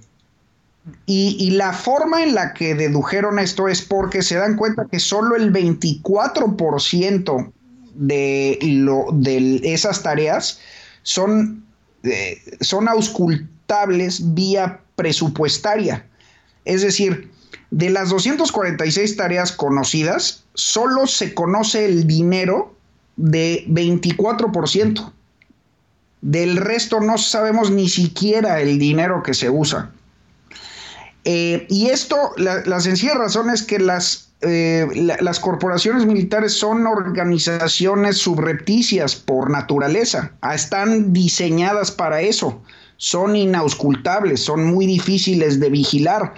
Y, y, la forma en la que dedujeron esto es porque se dan cuenta que solo el 24% de, lo, de esas tareas son eh, son auscultables vía presupuestaria. Es decir, de las 246 tareas conocidas, solo se conoce el dinero de 24%. Del resto no sabemos ni siquiera el dinero que se usa. Eh, y esto, la, sencilla razón es que las, eh, las corporaciones militares son organizaciones subrepticias por naturaleza, ah, están diseñadas para eso, son inauscultables, son muy difíciles de vigilar.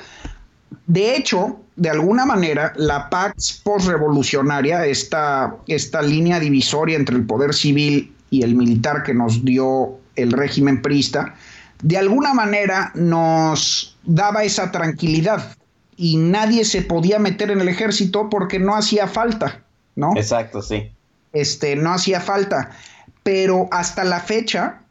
De hecho, de alguna manera, la Pax postrevolucionaria, esta, esta línea divisoria entre el poder civil y el militar que nos dio el régimen priista, de alguna manera nos daba esa tranquilidad y nadie se podía meter en el ejército porque no hacía falta, ¿no? Exacto, sí. Este, no hacía falta. Pero hasta la fecha,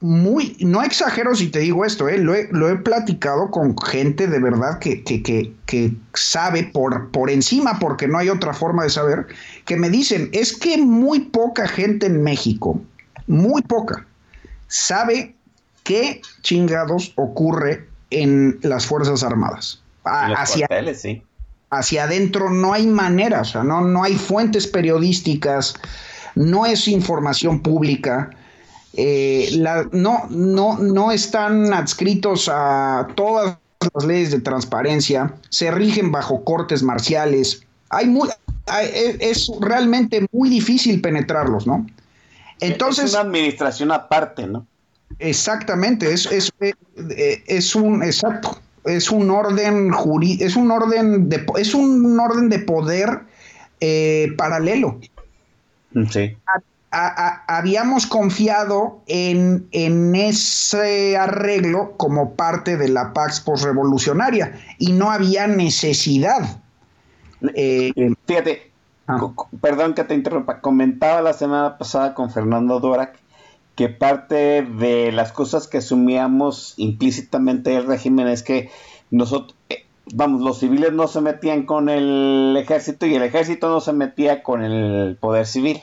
muy, no exagero si te digo esto, ¿eh? lo, he, platicado con gente de verdad que, que, que, que, sabe por, por encima, porque no hay otra forma de saber, que me dicen, es que muy poca gente en México, muy poca, sabe qué chingados ocurre en las Fuerzas Armadas. Hacia, sí. hacia adentro no hay manera, o sea, no, no hay fuentes periodísticas, no es información pública eh, no, no, no están adscritos a todas las leyes de transparencia, se rigen bajo cortes marciales. Hay muy, es realmente muy difícil penetrarlos, ¿no? Entonces. Es una administración aparte, ¿no? Exactamente, es, es, eh, es un, exacto, es un orden jurídico, es un orden de, es un orden de poder eh, paralelo. Sí habíamos confiado en, en, ese arreglo como parte de la Pax postrevolucionaria y no había necesidad. Eh, Fíjate, ah. perdón que te interrumpa, comentaba la semana pasada con Fernando Dorak que parte de las cosas que asumíamos implícitamente del régimen es que nosotros, eh, vamos, los civiles no se metían con el ejército y el ejército no se metía con el poder civil.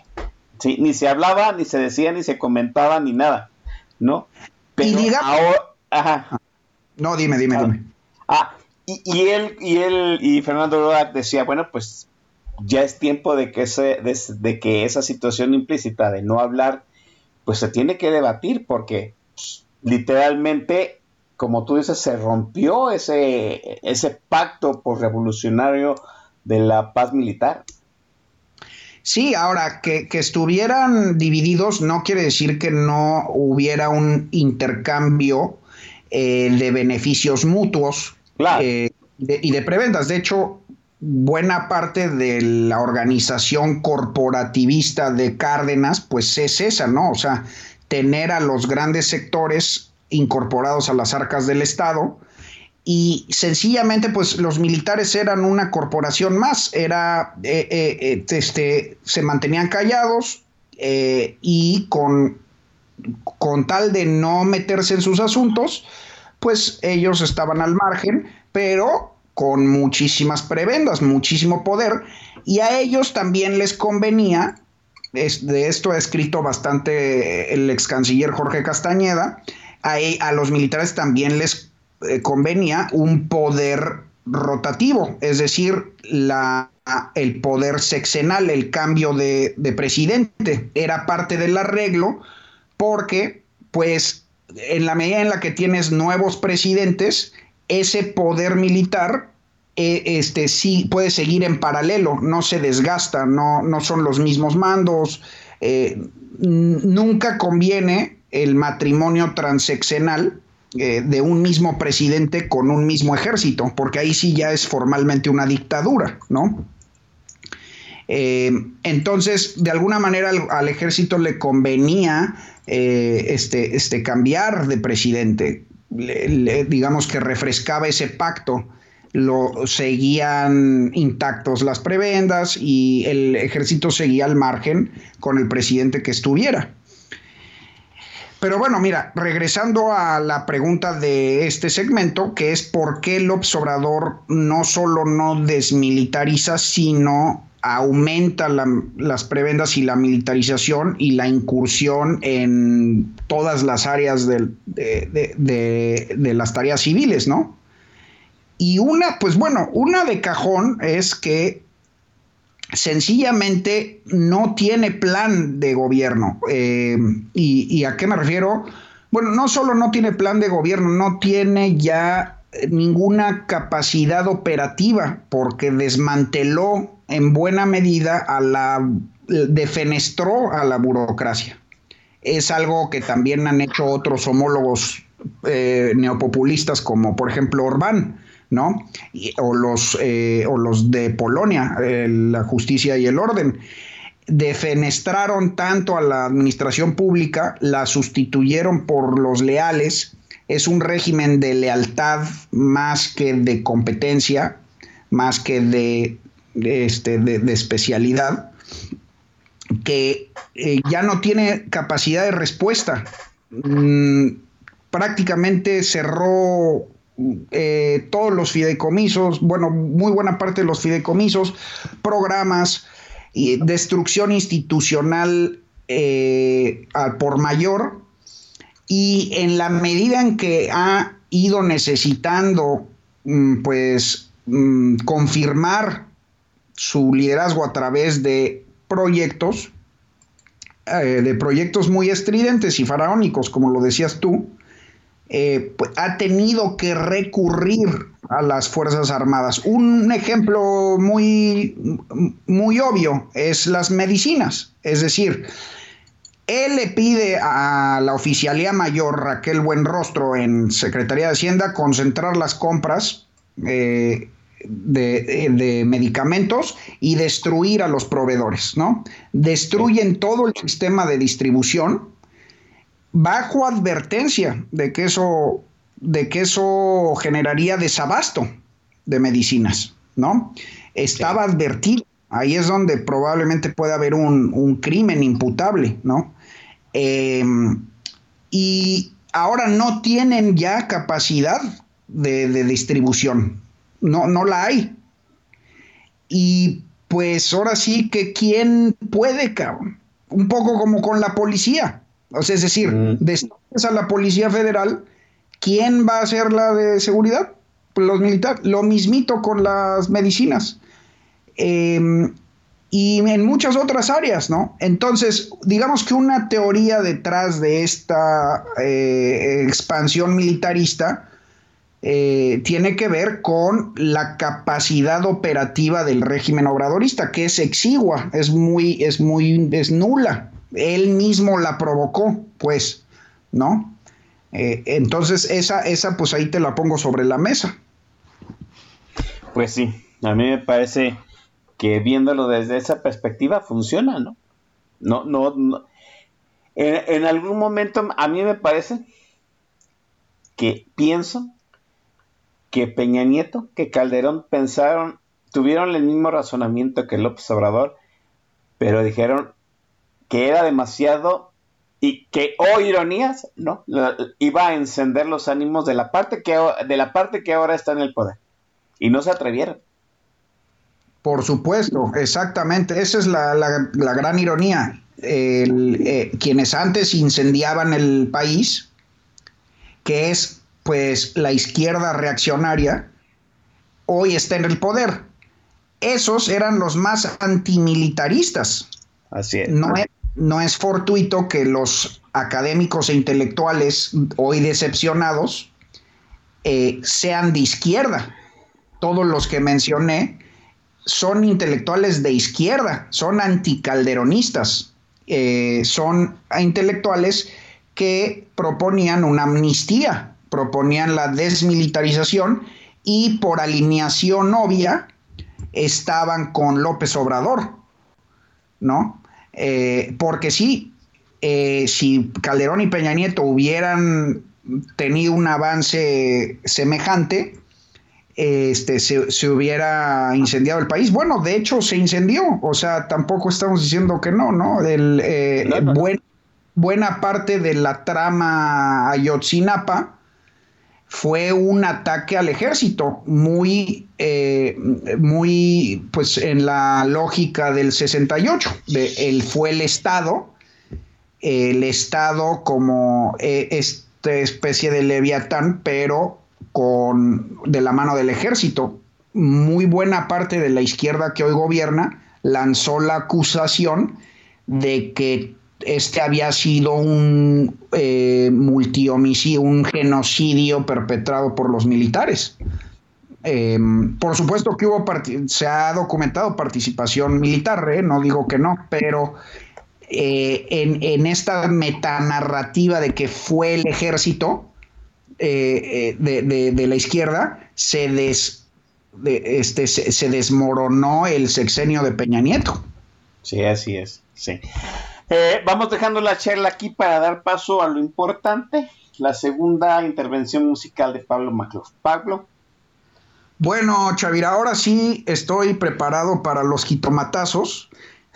Sí, ni se hablaba, ni se decía, ni se comentaba, ni nada, ¿no? Pero y ahora, ajá. No, dime, dime, ah, dime. Ah, y, él, y él, y Fernando Rodak decía, bueno, pues ya es tiempo de que, ese, de, que esa situación implícita de no hablar, pues se tiene que debatir, porque pues, literalmente, como tú dices, se rompió ese, ese pacto por revolucionario de la paz militar. Sí, ahora que, estuvieran divididos no quiere decir que no hubiera un intercambio eh, de beneficios mutuos eh, y de preventas. De hecho, buena parte de la organización corporativista de Cárdenas, pues es esa, ¿no? O sea, tener a los grandes sectores incorporados a las arcas del Estado y sencillamente pues los militares eran una corporación más, era, eh, eh, eh, este, se mantenían callados y con, con tal de no meterse en sus asuntos, pues ellos estaban al margen, pero con muchísimas prebendas, muchísimo poder, y a ellos también les convenía, de esto ha escrito bastante el ex canciller Jorge Castañeda, a, a los militares también les eh, convenía un poder rotativo, es decir, la, el poder sexenal, el cambio de, de, presidente, era parte del arreglo porque, pues, en la medida en la que tienes nuevos presidentes, ese poder militar eh, este, sí puede seguir en paralelo, no se desgasta, no, no son los mismos mandos, eh, nunca conviene el matrimonio transeccional eh, de un mismo presidente con un mismo ejército, porque ahí sí ya es formalmente una dictadura, ¿no? Entonces, de alguna manera al, ejército le convenía este, este, cambiar de presidente, digamos que refrescaba ese pacto, lo seguían intactos las prebendas y el ejército seguía al margen con el presidente que estuviera. Pero bueno, mira, regresando a la pregunta de este segmento, que es por qué el Obrador no solo no desmilitariza, sino aumenta las prebendas y la militarización y la incursión en todas las áreas de, las tareas civiles, ¿no? Y una, pues bueno, una de cajón es que sencillamente no tiene plan de gobierno. Eh, y, a qué me refiero? Bueno, no solo no tiene plan de gobierno, no tiene ya ninguna capacidad operativa porque desmanteló en buena medida a la defenestró a la burocracia. Es algo que también han hecho otros homólogos eh, neopopulistas como por ejemplo Orbán. ¿no? o, los, eh, o los de Polonia, la justicia y el orden. Defenestraron tanto a la administración pública, la sustituyeron por los leales. Es un régimen de lealtad más que de competencia, más que de, este, de, especialidad, que eh, ya no tiene capacidad de respuesta. Mm, prácticamente cerró eh, todos los fideicomisos, bueno, muy buena parte de los fideicomisos, programas, y destrucción institucional eh, por mayor, y en la medida en que ha ido necesitando, mm, pues, mm, confirmar su liderazgo a través de proyectos, eh, de proyectos muy estridentes y faraónicos, como lo decías tú, eh, pues, ha tenido que recurrir a las Fuerzas Armadas. Un ejemplo muy, muy obvio es las medicinas. Es decir, él le pide a la oficialía mayor Raquel Buenrostro en Secretaría de Hacienda concentrar las compras eh, de, de, medicamentos y destruir a los proveedores, ¿no? Destruyen todo el sistema de distribución bajo advertencia de que eso, de que eso generaría desabasto de medicinas, ¿no? Estaba advertido. Ahí es donde probablemente puede haber un, crimen imputable, ¿no? Em, y ahora no tienen ya capacidad de, distribución. No, no la hay. Y pues ahora sí que quién puede, cabrón. Un poco como con la policía. O sea, es decir, mm. a la Policía Federal, ¿quién va a hacer la de seguridad? Pues los militares. Lo mismito con las medicinas. Em, y en muchas otras áreas, ¿no? Entonces, digamos que una teoría detrás de esta eh, expansión militarista eh, tiene que ver con la capacidad operativa del régimen obradorista, que es exigua, es muy, es muy, es nula él mismo la provocó, pues, ¿no? Eh, entonces, esa, esa, pues ahí te la pongo sobre la mesa. Pues sí, a mí me parece que viéndolo desde esa perspectiva funciona, ¿no? No, no, en algún momento a mí me parece que pienso que Peña Nieto, que Calderón pensaron, tuvieron el mismo razonamiento que López Obrador, pero dijeron, que era demasiado y que, oh ironías, ¿no? Iba a encender los ánimos de la parte que, de la parte que ahora está en el poder. Y no se atrevieron. Por supuesto, exactamente. Esa es la, gran ironía. Eh, quienes antes incendiaban el país, que es pues la izquierda reaccionaria, hoy está en el poder. Esos eran los más antimilitaristas. Así es. No, no es fortuito que los académicos e intelectuales hoy decepcionados eh, sean de izquierda. Todos los que mencioné son intelectuales de izquierda, son anticalderonistas, eh, son intelectuales que proponían una amnistía, proponían la desmilitarización y por alineación obvia estaban con López Obrador, ¿no? Eh, porque sí, eh, si Calderón y Peña Nieto hubieran tenido un avance semejante, este, se, hubiera incendiado el país. Bueno, de hecho se incendió, o sea, tampoco estamos diciendo que no, ¿no? Eh, buena parte de la trama Ayotzinapa fue un ataque al ejército, muy, eh, muy, pues en la lógica del 68. De, él fue el Estado, el Estado como eh, esta especie de leviatán, pero con, de la mano del ejército. Muy buena parte de la izquierda que hoy gobierna lanzó la acusación de que este había sido un eh, multihomicidio, un genocidio perpetrado por los militares. Em, por supuesto que hubo se ha documentado participación militar, ¿eh? no digo que no, pero eh, en, en, esta metanarrativa de que fue el ejército, eh, de, de, la izquierda se, des, este, se, desmoronó el sexenio de Peña Nieto. Sí, así es. Sí. Eh, vamos dejando la charla aquí para dar paso a lo importante, la segunda intervención musical de Pablo Macluf. Pablo. Bueno, Chavira, ahora sí estoy preparado para los jitomatazos,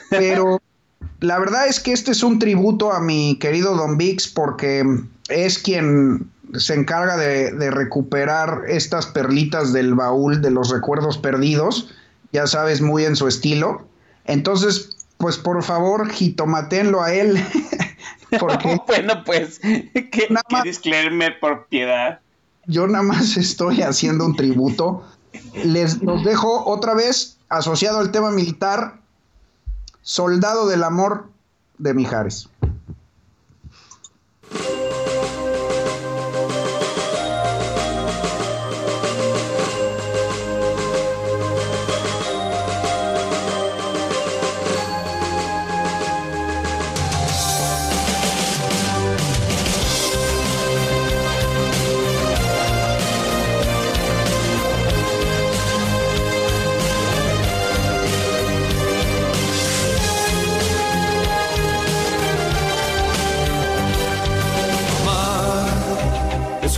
pero la verdad es que este es un tributo a mi querido Don Vix porque es quien se encarga de, recuperar estas perlitas del baúl de los recuerdos perdidos, ya sabes, muy en su estilo. Entonces, pues por favor, jitomatenlo a él. porque bueno, pues, que, disclaimer por piedad. Yo nada más estoy haciendo un tributo. Les los dejo otra vez asociado al tema militar Soldado del Amor de Mijares.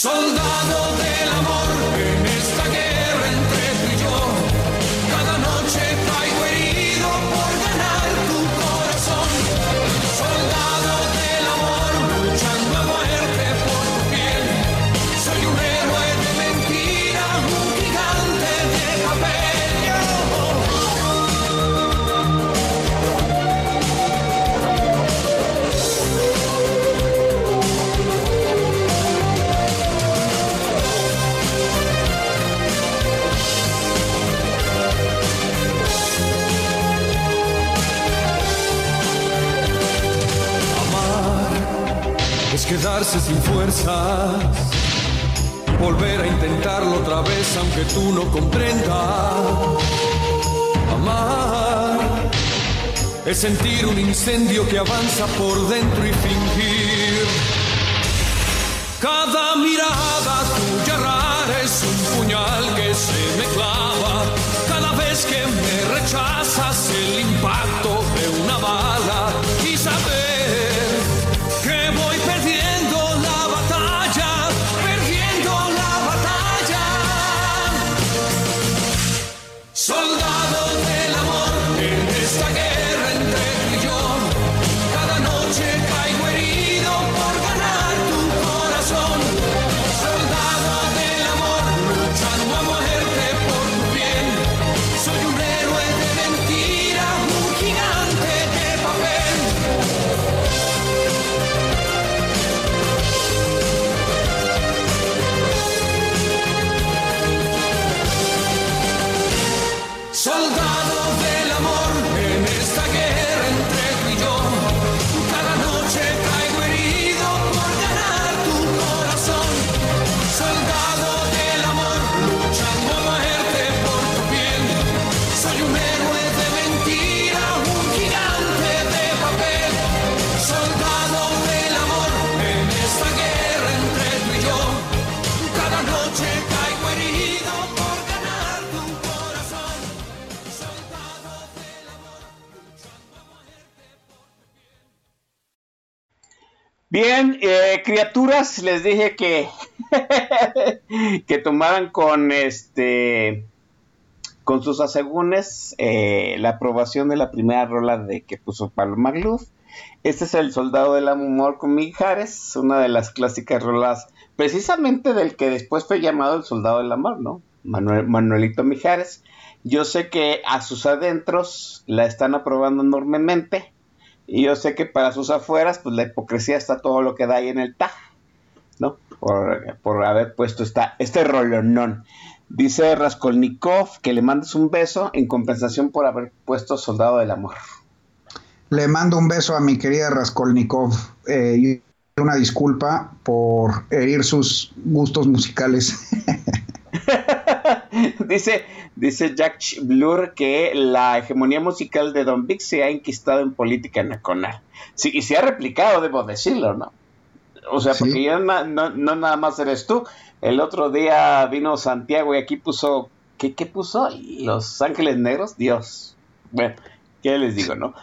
Soldado quedarse sin fuerzas, volver a intentarlo otra vez aunque tú no comprendas. Amar es sentir un incendio que avanza por dentro y fingir. Cada mirada tuya rara es un puñal que se me clava. Cada vez que me rechazas el impacto de una bala Bien, eh, criaturas, les dije que que tomaran con este con sus asegúnes eh, la aprobación de la primera rola de que puso Pablo Magluf. Este es el Soldado del Amor con Mijares, una de las clásicas rolas, precisamente del que después fue llamado el Soldado del Amor, ¿no? Manuel, Manuelito Mijares. Yo sé que a sus adentros la están aprobando enormemente. Y yo sé que para sus afueras, pues la hipocresía está todo lo que da ahí en el TAG, ¿no? Por, por haber puesto esta, este rolonón. Dice Raskolnikov que le mandes un beso en compensación por haber puesto Soldado del Amor. Le mando un beso a mi querida Raskolnikov eh, y una disculpa por herir sus gustos musicales. dice, dice Jack Blur que la hegemonía musical de Don Vic se ha inquistado en política nacional. Sí, y se ha replicado, debo decirlo, ¿no? O sea, porque ya no, no, no, nada más eres tú. El otro día vino Santiago y aquí puso, ¿qué, qué puso? Los Ángeles Negros, Dios. Bueno, ¿qué les digo, no?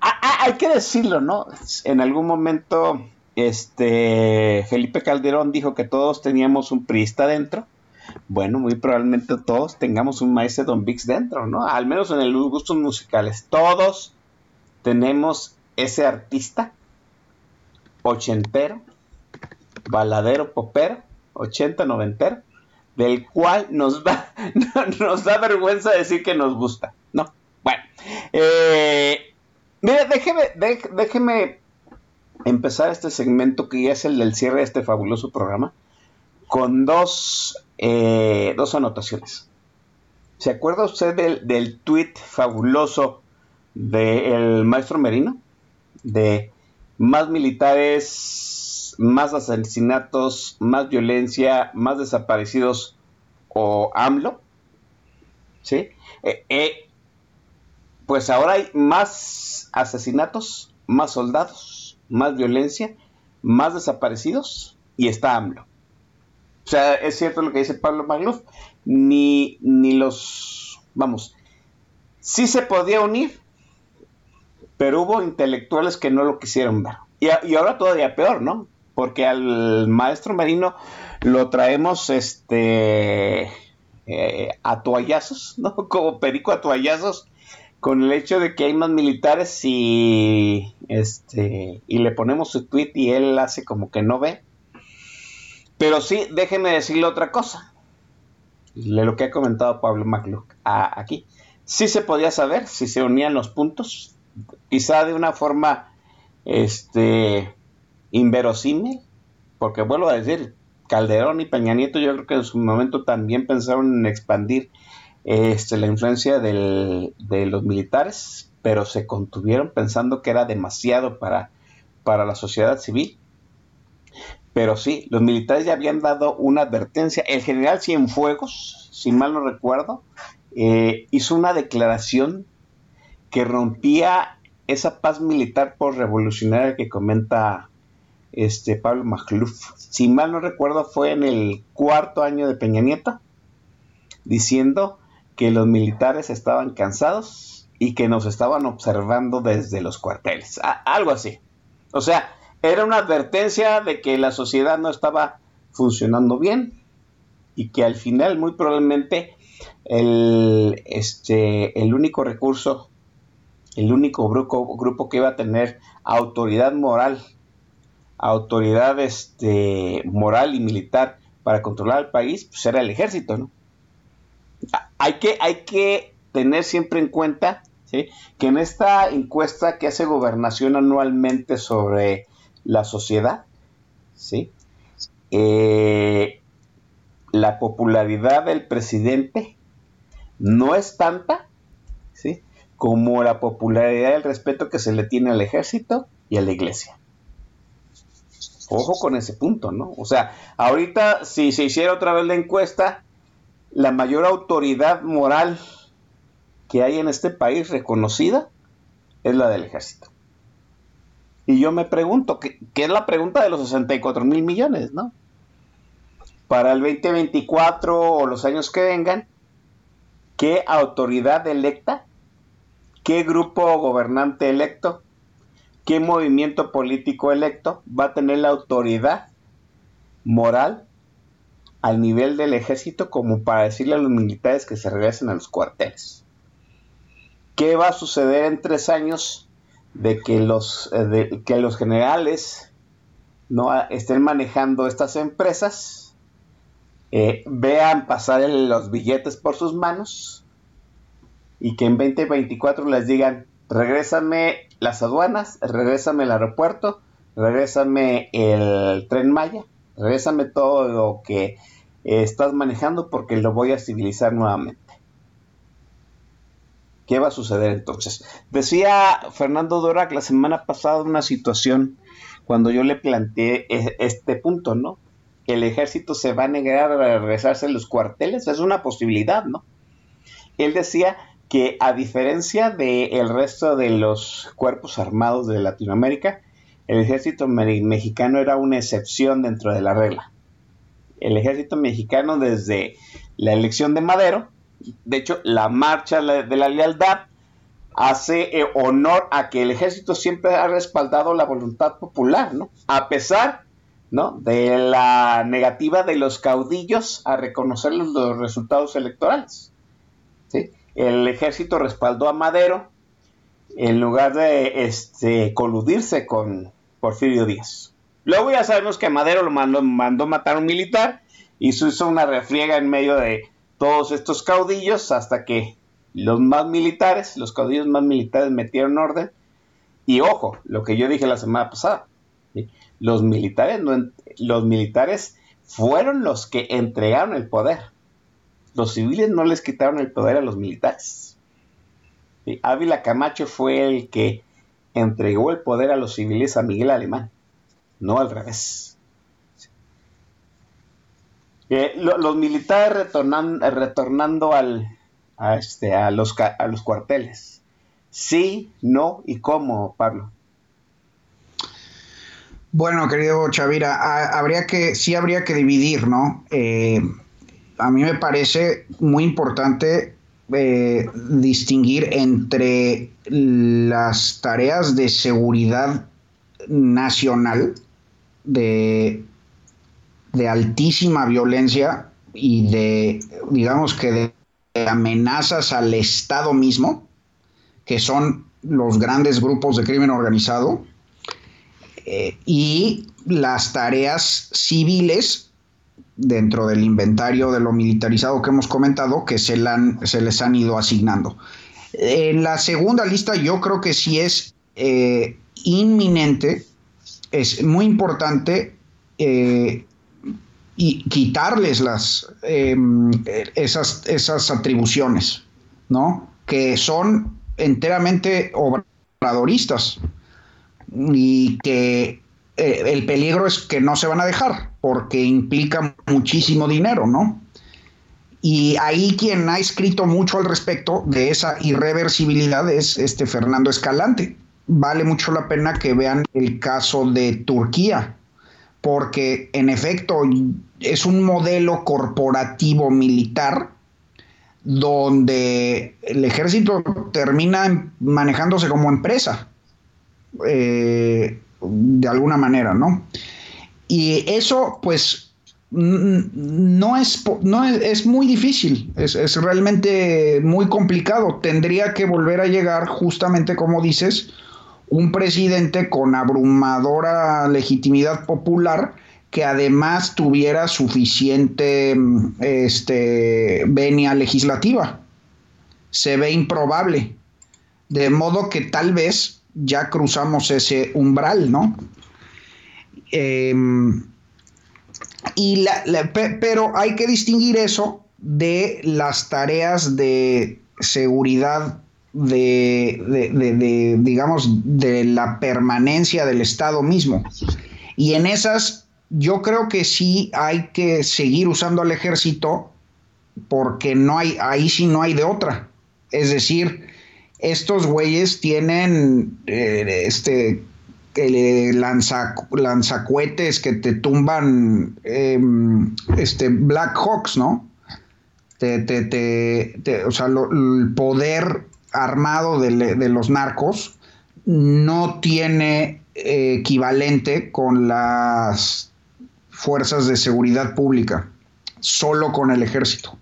Ah, ah, hay que decirlo, ¿no? En algún momento, este, Felipe Calderón dijo que todos teníamos un priista dentro bueno, muy probablemente todos tengamos un maestro Don Vix dentro, ¿no? Al menos en el gustos musicales. Todos tenemos ese artista ochentero, baladero, popero, ochenta, noventero, del cual nos, va, nos da vergüenza decir que nos gusta, ¿no? Bueno, eh, mire, déjeme, déjeme empezar este segmento que ya es el del cierre de este fabuloso programa con dos eh, dos anotaciones. ¿Se acuerda usted del, del tweet fabuloso del maestro Merino? De más militares, más asesinatos, más violencia, más desaparecidos o AMLO. ¿Sí? Eh, eh, pues ahora hay más asesinatos, más soldados, más violencia, más desaparecidos y está AMLO. O sea, es cierto lo que dice Pablo Magluf, ni, ni los, vamos, sí se podía unir, pero hubo intelectuales que no lo quisieron ver. Y, ahora todavía peor, ¿no? Porque al maestro Merino lo traemos este eh, a toallazos, ¿no? Como perico a toallazos, con el hecho de que hay más militares y este y le ponemos su tweet y él hace como que no ve. Pero sí, déjeme decirle otra cosa. De lo que ha comentado Pablo McLuck aquí. Sí se podía saber si se unían los puntos, quizá de una forma este, inverosímil, porque vuelvo a decir, Calderón y Peña Nieto yo creo que en su momento también pensaron en expandir este, la influencia de los militares, pero se contuvieron pensando que era demasiado para, para la sociedad civil. Pero sí, los militares ya habían dado una advertencia. El general Cienfuegos, si mal no recuerdo, eh, hizo una declaración que rompía esa paz militar por revolucionaria que comenta este Pablo Magluf. Si mal no recuerdo, fue en el cuarto año de Peña Nieto, diciendo que los militares estaban cansados y que nos estaban observando desde los cuarteles. algo así. O sea, era una advertencia de que la sociedad no estaba funcionando bien y que al final muy probablemente el, este, el único recurso, el único grupo, grupo que iba a tener autoridad moral, autoridad este, moral y militar para controlar el país, pues era el ejército, ¿no? Hay que, hay que tener siempre en cuenta que en esta encuesta que hace gobernación anualmente sobre la sociedad, ¿sí? Eh, la popularidad del presidente no es tanta, ¿sí? Como la popularidad y el respeto que se le tiene al ejército y a la iglesia. Ojo con ese punto, ¿no? O sea, ahorita si se hiciera otra vez la encuesta, la mayor autoridad moral que hay en este país reconocida es la del ejército. Y yo me pregunto, ¿qué, es la pregunta de los 64 mil millones, no? Para el 2024 o los años que vengan, ¿qué autoridad electa, qué grupo gobernante electo, qué movimiento político electo va a tener la autoridad moral al nivel del ejército como para decirle a los militares que se regresen a los cuarteles? ¿Qué va a suceder en tres años de que los, eh, que los generales no estén manejando estas empresas eh, vean pasar los billetes por sus manos y que en 2024 les digan, regrésame las aduanas, regrésame el aeropuerto, regrésame el tren Maya, regrésame todo lo que eh, estás manejando porque lo voy a civilizar nuevamente. ¿Qué va a suceder entonces? Decía Fernando Dorak la semana pasada una situación cuando yo le planteé e- este punto, ¿no? Que el ejército se va a negar a regresarse a los cuarteles, es una posibilidad, ¿no? Él decía que a diferencia del resto de los cuerpos armados de Latinoamérica, el ejército me- mexicano era una excepción dentro de la regla. El ejército mexicano desde la elección de Madero, de hecho la marcha de la lealtad, hace eh, honor a que el ejército siempre ha respaldado la voluntad popular, ¿no? A pesar, ¿no? De la negativa de los caudillos a reconocer los, resultados electorales. El ejército respaldó a Madero en lugar de este, coludirse con Porfirio Díaz. Luego ya sabemos que Madero lo mandó, mandó matar a un militar y se hizo una refriega en medio de todos estos caudillos hasta que los más militares, los caudillos más militares metieron orden. Y ojo, lo que yo dije la semana pasada, los militares, no los militares fueron los que entregaron el poder. Los civiles no les quitaron el poder a los militares. Ávila Camacho fue el que entregó el poder a los civiles a Miguel Alemán, no al revés. Lo- los militares retornan- retornando al, a, este, a, los, a los cuarteles. Sí, no y cómo, Pablo. Bueno, querido Chavira, ha- habría que, sí habría que dividir, ¿no? Eh, a mí me parece muy importante eh, distinguir entre las tareas de seguridad nacional, de, de altísima violencia y de, digamos que de, amenazas al Estado mismo, que son los grandes grupos de crimen organizado, eh, y las tareas civiles dentro del inventario de lo militarizado que hemos comentado que se, se les han ido asignando. En la segunda lista yo creo que sí es eh, inminente, es muy importante eh, y quitarles las eh, esas, esas atribuciones, ¿no? Que son enteramente obradoristas y que eh, el peligro es que no se van a dejar porque implica muchísimo dinero, ¿no? Y ahí quien ha escrito mucho al respecto de esa irreversibilidad es este Fernando Escalante. Vale mucho la pena que vean el caso de Turquía, porque en efecto es un modelo corporativo militar donde el ejército termina manejándose como empresa, eh, de alguna manera, ¿no? Y eso, pues, no es, no es, es muy difícil, es, es realmente muy complicado. Tendría que volver a llegar, justamente como dices, un presidente con abrumadora legitimidad popular que además tuviera suficiente mm, este, venia legislativa. Se ve improbable. De modo que tal vez ya cruzamos ese umbral, ¿no? Em, y la- la- pe- pero hay que distinguir eso de las tareas de seguridad de, de- de- digamos, de la permanencia del Estado mismo. Y en esas, yo creo que sí hay que seguir usando al ejército porque no hay, ahí sí no hay de otra. Es decir, estos güeyes tienen eh, este eh, lanza, lanzacuetes que te tumban em, este Black Hawks, ¿no? Te, te, te- o sea, el poder armado de, los narcos no tiene eh, equivalente con las fuerzas de seguridad pública, solo con el ejército.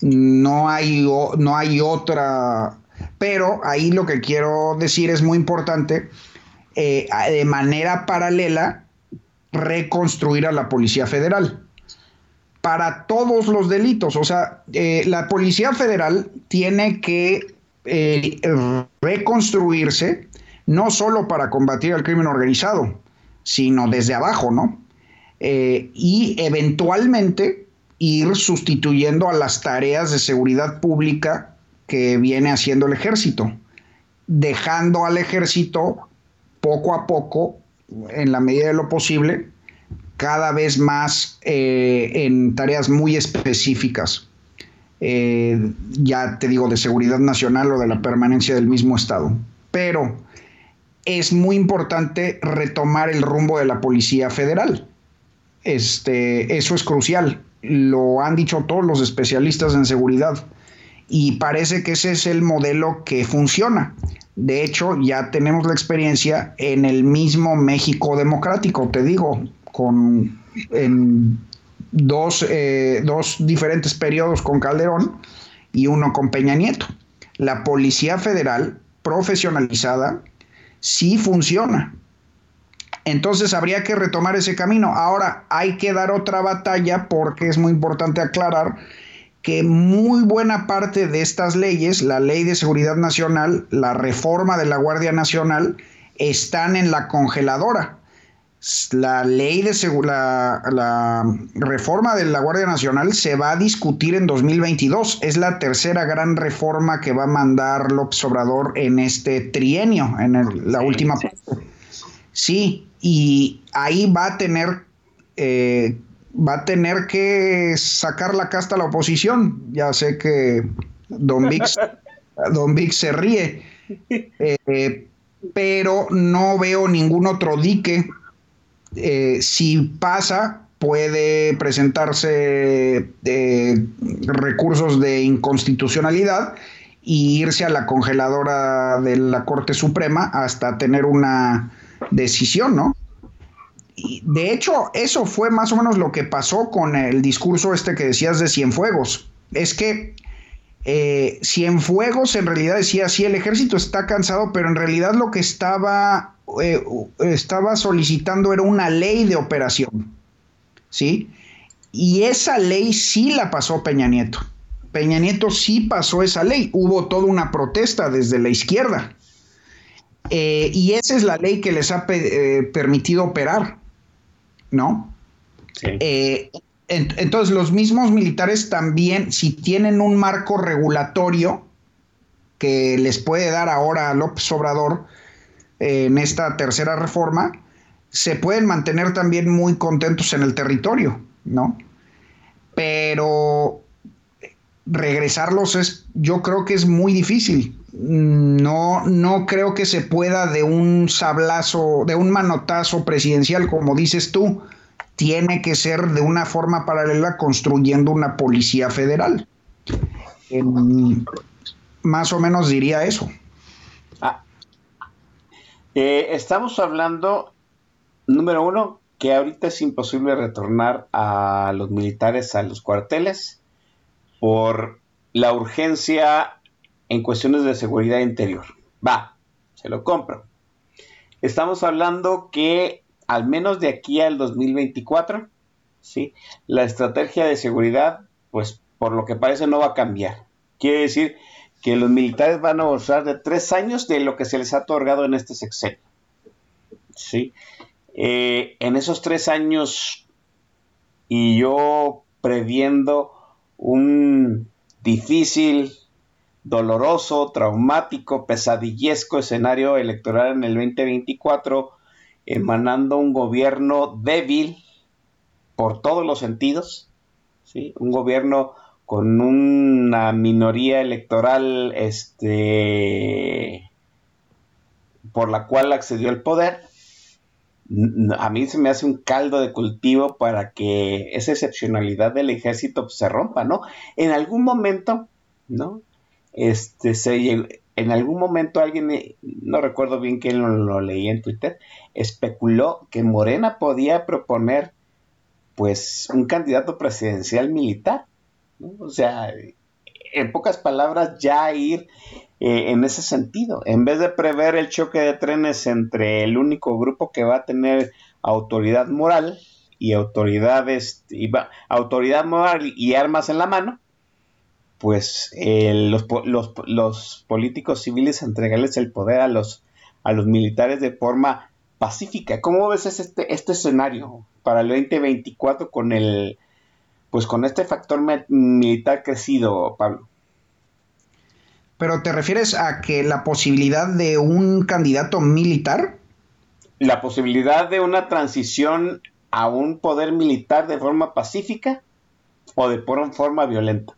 No hay, no hay otra, pero ahí lo que quiero decir es muy importante, eh, de manera paralela, reconstruir a la Policía Federal. para todos los delitos. O sea, eh, la Policía Federal tiene que eh, reconstruirse no solo para combatir el crimen organizado, sino desde abajo, ¿no? Eh, y eventualmente ir sustituyendo a las tareas de seguridad pública que viene haciendo el ejército, dejando al ejército poco a poco, en la medida de lo posible, cada vez más eh, en tareas muy específicas. Eh, ya te digo, de seguridad nacional o de la permanencia del mismo Estado. Pero es muy importante retomar el rumbo de la Policía Federal. Este, eso es crucial. Lo han dicho todos los especialistas en seguridad. Y parece que ese es el modelo que funciona. De hecho, ya tenemos la experiencia en el mismo México democrático, te digo, con dos, eh, dos diferentes periodos con Calderón y uno con Peña Nieto. La Policía Federal profesionalizada sí funciona. Entonces habría que retomar ese camino. Ahora hay que dar otra batalla porque es muy importante aclarar que muy buena parte de estas leyes, la ley de seguridad nacional, la reforma de la Guardia Nacional, están en la congeladora la ley de la, reforma de la Guardia Nacional se va a discutir en 2022. Es la tercera gran reforma que va a mandar López Obrador en este trienio, en la última. Sí, y ahí va a tener, eh, va a tener que sacar la casta a la oposición. Ya sé que Don Vix, Don Vix se ríe, eh, pero no veo ningún otro dique eh, si pasa, puede presentarse eh, recursos de inconstitucionalidad y irse a la congeladora de la Corte Suprema hasta tener una decisión, ¿no? De hecho, eso fue más o menos lo que pasó con el discurso este que decías de Cienfuegos. Es que eh, Cienfuegos en realidad decía, sí, el ejército está cansado, pero en realidad lo que estaba eh, estaba solicitando era una ley de operación, ¿sí? Y esa ley sí la pasó Peña Nieto. Peña Nieto sí pasó esa ley. Hubo toda una protesta desde la izquierda. Eh, y esa es la ley que les ha eh, permitido operar, ¿no? entonces, los mismos militares también, si tienen un marco regulatorio que les puede dar ahora a López Obrador, en esta tercera reforma, se pueden mantener también muy contentos en el territorio, ¿no? Pero regresarlos es, yo creo que es muy difícil. No, no creo que se pueda de un sablazo, de un manotazo presidencial, como dices tú. Tiene que ser de una forma paralela construyendo una policía federal. más o menos diría eso. Eh, estamos hablando, número uno, que ahorita es imposible retornar a los militares a los cuarteles por la urgencia en cuestiones de seguridad interior. Va, se lo compro. Estamos hablando que al menos de aquí al 2024, ¿sí? la estrategia de seguridad, pues por lo que parece no va a cambiar. Quiere decir que los militares van a usar de tres años de lo que se les ha otorgado en este sexenio. ¿Sí? Eh, en esos tres años y yo previendo un difícil, doloroso, traumático, pesadillesco escenario electoral en el 2024, emanando un gobierno débil por todos los sentidos, ¿sí? un gobierno con una minoría electoral este por la cual accedió al poder a mí se me hace un caldo de cultivo para que esa excepcionalidad del ejército pues, se rompa, ¿no? En algún momento, ¿no? Este, se, en algún momento alguien, no recuerdo bien quién lo, lo leí en Twitter, especuló que Morena podía proponer, pues, un candidato presidencial militar, o sea, en pocas palabras, ya ir eh, en ese sentido. En vez de prever el choque de trenes entre el único grupo que va a tener autoridad moral y autoridades, y autoridad moral y armas en la mano, pues eh, los, los, los, políticos civiles entregarles el poder a los, a los militares de forma pacífica. ¿Cómo ves este, este escenario para el 2024 con el pues con este factor militar crecido, Pablo? Pero te refieres a que la posibilidad de un candidato militar? La posibilidad de una transición a un poder militar de forma pacífica o de forma violenta.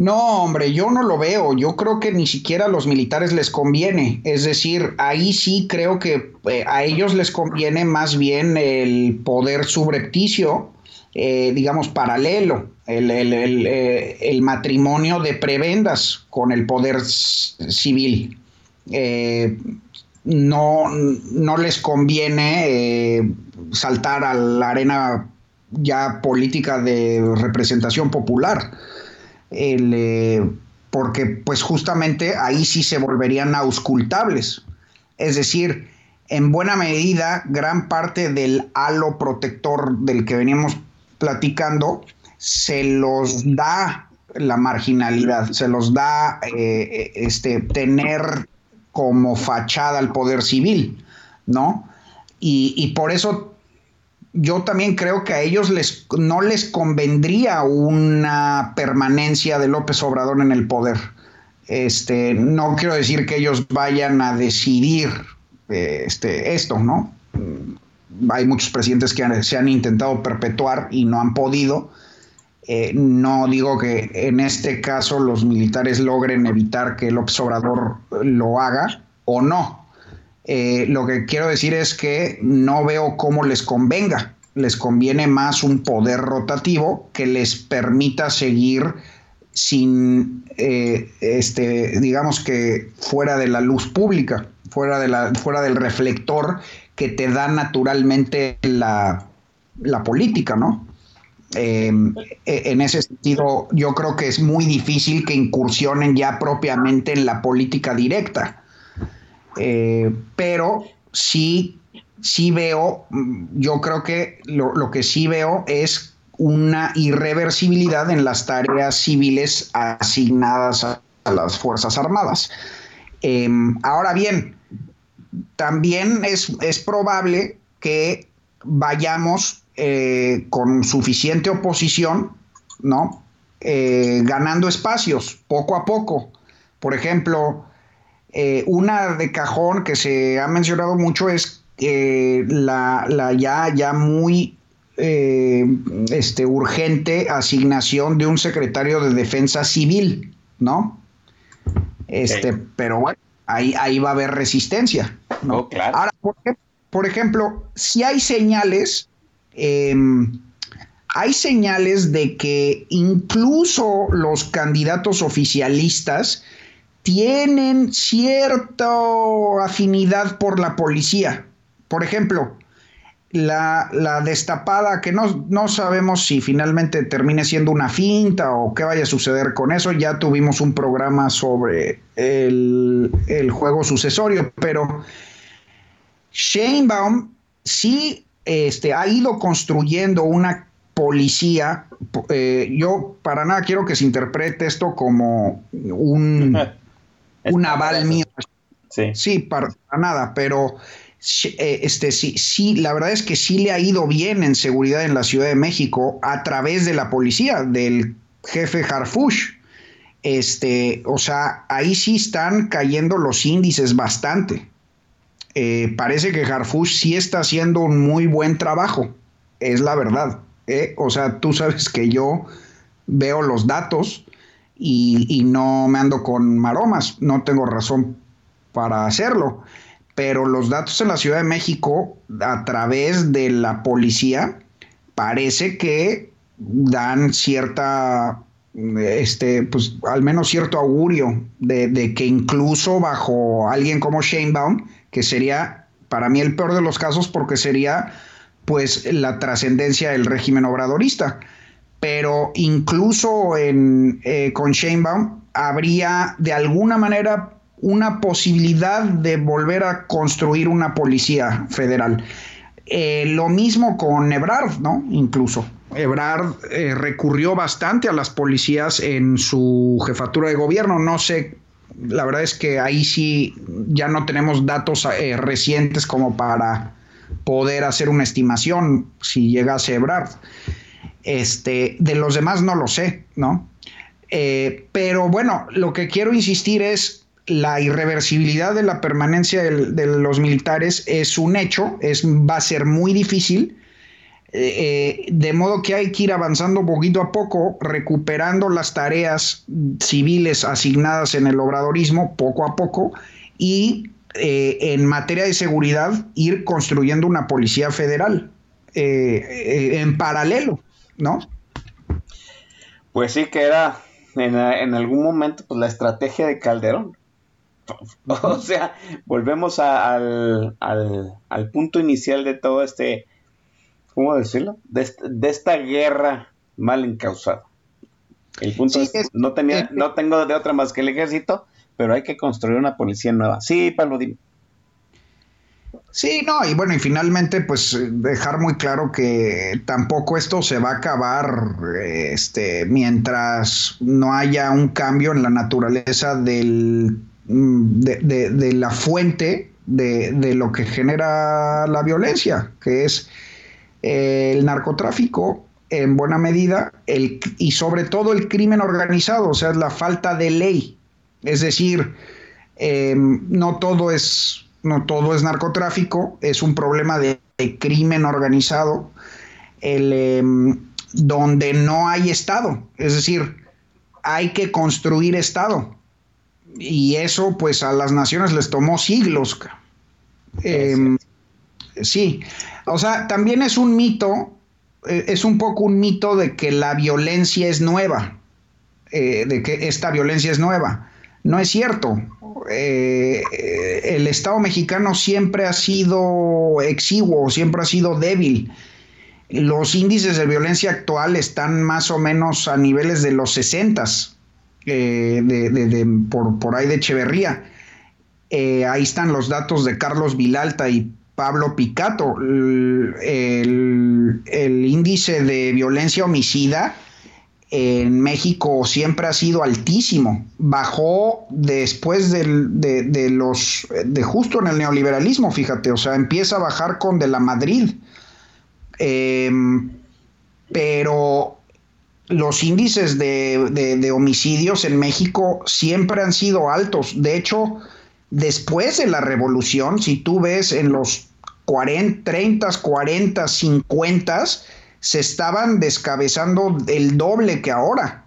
No, hombre, yo no lo veo. Yo creo que ni siquiera a los militares les conviene. Es decir, ahí sí creo que eh, a ellos les conviene más bien el poder subrepticio, eh, digamos, paralelo, el, eh, el, matrimonio de prebendas con el poder civil. no, no les conviene saltar a la arena ya política de representación popular el, eh, porque pues justamente ahí sí se volverían auscultables. Es decir, en buena medida, gran parte del halo protector del que veníamos platicando se los da la marginalidad, se los da eh, este, tener como fachada al poder civil, ¿no? Y, y por eso yo también creo que a ellos les, no les convendría una permanencia de López Obrador en el poder. Este, no quiero decir que ellos vayan a decidir este, esto, ¿no? Hay muchos presidentes que se han intentado perpetuar y no han podido. Eh, no digo que en este caso los militares logren evitar que López Obrador lo haga o no, eh, lo que quiero decir es que no veo cómo les convenga. Les conviene más un poder rotativo que les permita seguir sin, eh, este, digamos que fuera de la luz pública, fuera, de la, fuera del reflector que te da naturalmente la, política, ¿no? Em, e, en ese sentido, yo creo que es muy difícil que incursionen ya propiamente en la política directa. Eh, pero sí, sí veo, yo creo que lo, que sí veo es una irreversibilidad en las tareas civiles asignadas a, las Fuerzas Armadas. Em, ahora bien, también es, es probable que vayamos eh, con suficiente oposición, ¿no? Eh, ganando espacios poco a poco. Por ejemplo, eh, una de cajón que se ha mencionado mucho es eh, la, ya, ya muy este, urgente asignación de un secretario de defensa civil, ¿no? Este, pero bueno, ahí, ahí va a haber resistencia. ¿No? Oh, claro. Ahora, por, ejemplo, si hay señales, em, hay señales de que incluso los candidatos oficialistas tienen cierta afinidad por la policía. Por ejemplo, la, destapada, que no, no, sabemos si finalmente termine siendo una finta o qué vaya a suceder con eso. Ya tuvimos un programa sobre el, juego sucesorio, pero Sheinbaum sí este, ha ido construyendo una policía. Eh, yo para nada quiero que se interprete esto como un un aval mío. Sí. para, nada, pero eh, este, sí, sí, la verdad es que sí le ha ido bien en seguridad en la Ciudad de México a través de la policía, del jefe Harfush. Este, o sea, ahí sí están cayendo los índices bastante. Eh, parece que Harfush sí está haciendo un muy buen trabajo, es la verdad. ¿eh? O sea, tú sabes que yo veo los datos y, no me ando con maromas, no tengo razón para hacerlo. Pero los datos en la Ciudad de México, a través de la policía, parece que dan cierta, este, pues al menos cierto augurio de, que incluso bajo alguien como Sheinbaum, que sería para mí el peor de los casos porque sería pues la trascendencia del régimen obradorista pero incluso en, eh, con Sheinbaum habría de alguna manera una posibilidad de volver a construir una policía federal. Eh, lo mismo con Ebrard, ¿no? Incluso. Ebrard eh, recurrió bastante a las policías en su jefatura de gobierno. No sé, la verdad es que ahí sí ya no tenemos datos eh, recientes como para poder hacer una estimación si llegase Ebrard. Este, de los demás no lo sé, ¿no? pero bueno, lo que quiero insistir es la irreversibilidad de la permanencia de los militares es un hecho, es, va a ser muy difícil, eh, eh, de modo que hay que ir avanzando poquito a poco, recuperando las tareas civiles asignadas en el obradorismo poco a poco y eh, en materia de seguridad ir construyendo una policía federal en paralelo, ¿no? Pues sí que era en, en algún momento pues, la estrategia de Calderón O sea, volvemos al, al, punto inicial de todo este, ¿cómo decirlo? De, esta guerra mal encausada. El punto es, no, tenía, no tengo de otra más que el ejército, pero hay que construir una policía nueva. Sí, Pablo, dime. Sí, no, y bueno, y finalmente, pues dejar muy claro que tampoco esto se va a acabar este, mientras no haya un cambio en la naturaleza del Mm, de, la fuente de, lo que genera la violencia, que es el narcotráfico en buena medida el, y sobre todo el crimen organizado, o sea, la falta de ley. Es decir, em, no, todo es, no todo es narcotráfico, es un problema de, crimen organizado, el, em, donde no hay Estado. Es decir, hay que construir Estado y eso pues a las naciones les tomó siglos. Em, sí, o sea, también es un mito, eh, es un poco un mito de que la violencia es nueva, eh, de que esta violencia es nueva. No es cierto. Eh, el Estado mexicano siempre ha sido exiguo, siempre ha sido débil. Los índices de violencia actual están más o menos a niveles de los 60 eh, de, por, ahí de Echeverría. Ahí están los datos de Carlos Vilalta y Pablo Picato. El, índice de violencia homicida en México siempre ha sido altísimo. Bajó después de, los de justo en el neoliberalismo, fíjate, o sea, empieza a bajar con de la Madrid. Em, pero los índices de, homicidios en México siempre han sido altos. De hecho, después de la revolución, si tú ves en los 40, 30, 40, 50, se estaban descabezando el doble que ahora.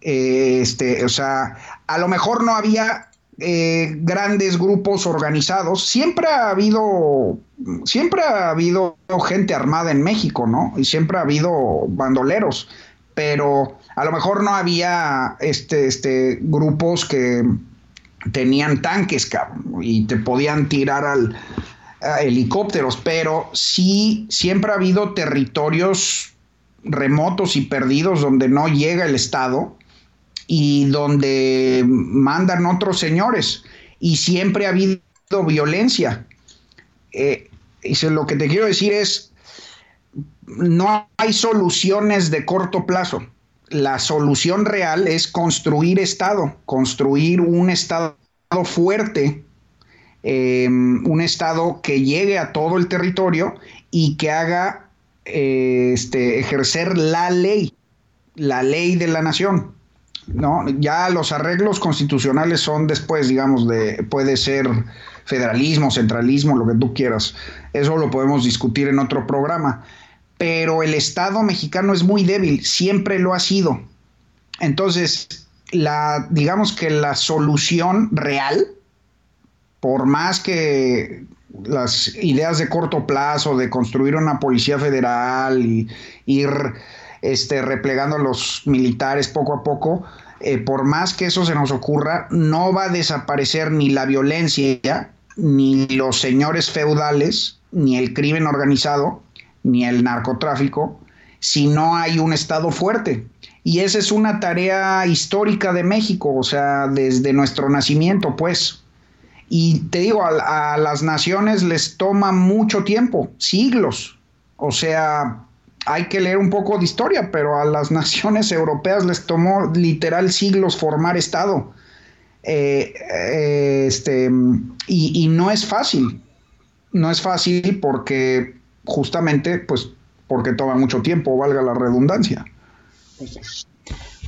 Este, o sea, a lo mejor no había eh, grandes grupos organizados. Siempre ha habido, siempre ha habido gente armada en México, ¿no? Y siempre ha habido bandoleros, pero a lo mejor no había este, este grupos que tenían tanques, y te podían tirar al helicópteros, pero sí siempre ha habido territorios remotos y perdidos donde no llega el Estado y donde mandan otros señores y siempre ha habido violencia. Eh, y lo que te quiero decir es, no hay soluciones de corto plazo. La solución real es construir Estado, construir un Estado fuerte, em, un Estado que llegue a todo el territorio y que haga eh, este, ejercer la ley, la ley de la nación. ¿no? Ya los arreglos constitucionales son después, digamos, de, puede ser federalismo, centralismo, lo que tú quieras. Eso lo podemos discutir en otro programa. Pero el Estado mexicano es muy débil, siempre lo ha sido. Entonces, la, digamos que la solución real, por más que las ideas de corto plazo de construir una policía federal y ir este, replegando a los militares poco a poco, eh, por más que eso se nos ocurra, no va a desaparecer ni la violencia, ni los señores feudales, ni el crimen organizado, ni el narcotráfico, si no hay un Estado fuerte. Y esa es una tarea histórica de México, o sea, desde nuestro nacimiento, pues. Y te digo, a, las naciones les toma mucho tiempo, siglos. O sea, hay que leer un poco de historia, pero a las naciones europeas les tomó literal siglos formar Estado. Eh, eh, este, y, y, no es fácil. No es fácil porque justamente, pues, porque toma mucho tiempo, valga la redundancia.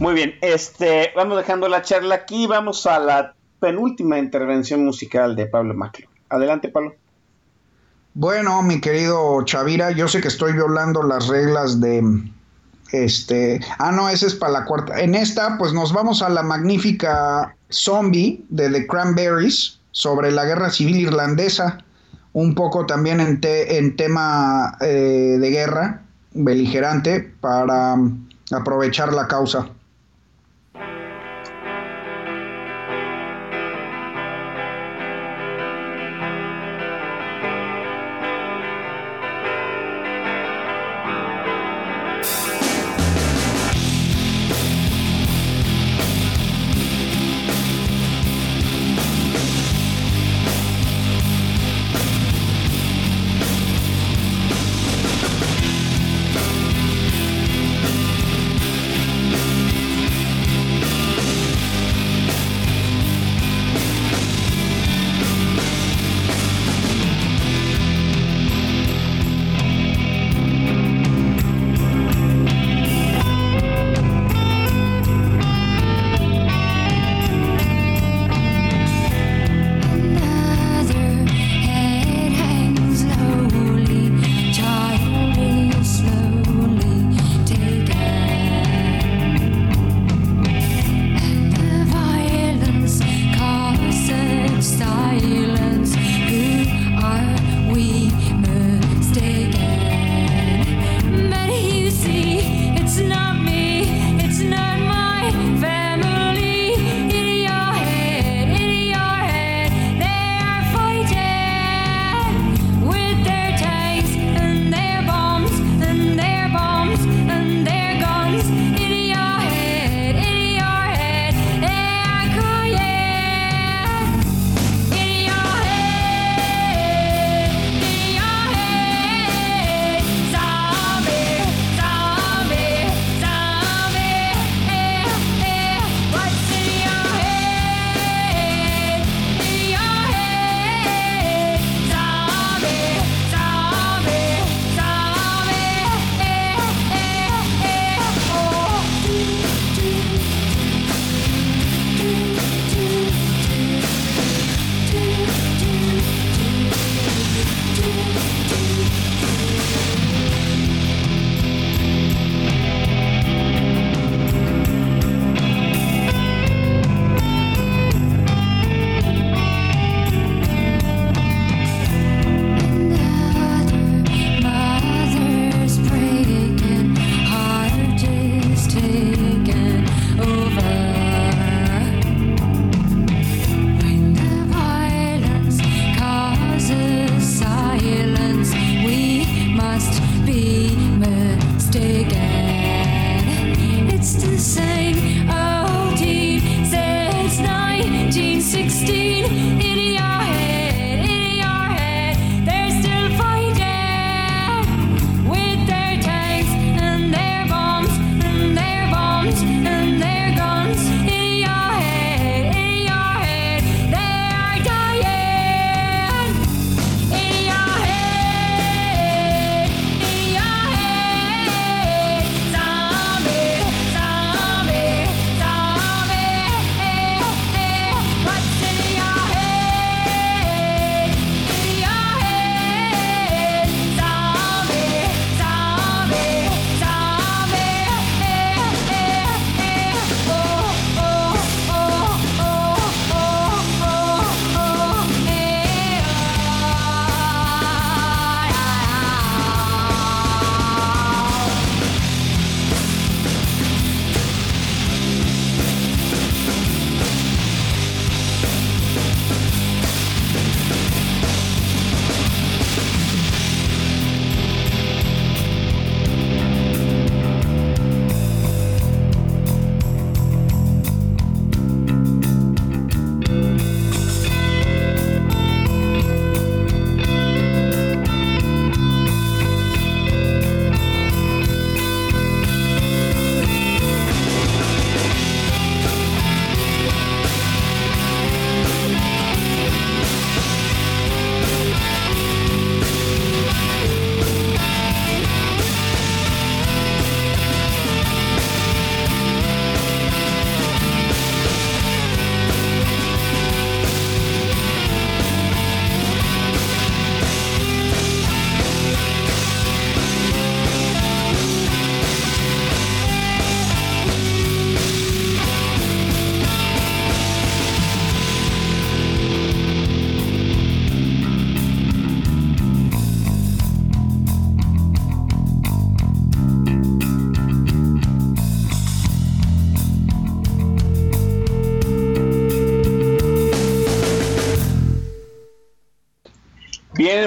Muy bien, este, vamos dejando la charla aquí, vamos a la penúltima intervención musical de Pablo Maclo. Adelante, Pablo. Bueno, mi querido Chavira, yo sé que estoy violando las reglas de este. Ah, no, esa es para la cuarta. En esta, pues nos vamos a la magnífica Zombie de The Cranberries sobre la guerra civil irlandesa. Un poco también en, en tema eh, de guerra beligerante para aprovechar la causa.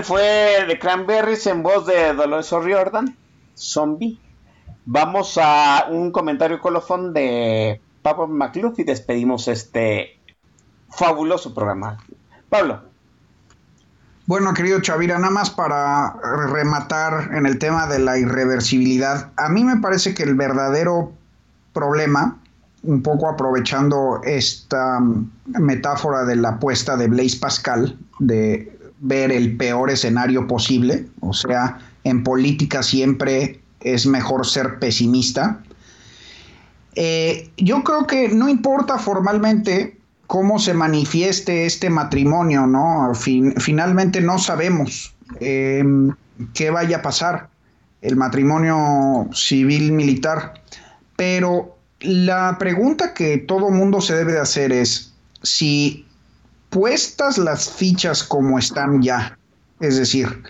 Fue de Cranberries en voz de Dolores O'Riordan, Zombie. Vamos a un comentario colofón de Pablo McLuff y despedimos este fabuloso programa. Pablo. Bueno, querido Chavira, nada más para rematar en el tema de la irreversibilidad. A mí me parece que el verdadero problema, un poco aprovechando esta metáfora de la apuesta de Blaise Pascal, de ver el peor escenario posible, o sea, en política siempre es mejor ser pesimista. Eh, yo creo que no importa formalmente cómo se manifieste este matrimonio, ¿no? finalmente no sabemos em, qué vaya a pasar el matrimonio civil militar, pero la pregunta que todo mundo se debe de hacer es si puestas las fichas como están ya, es decir,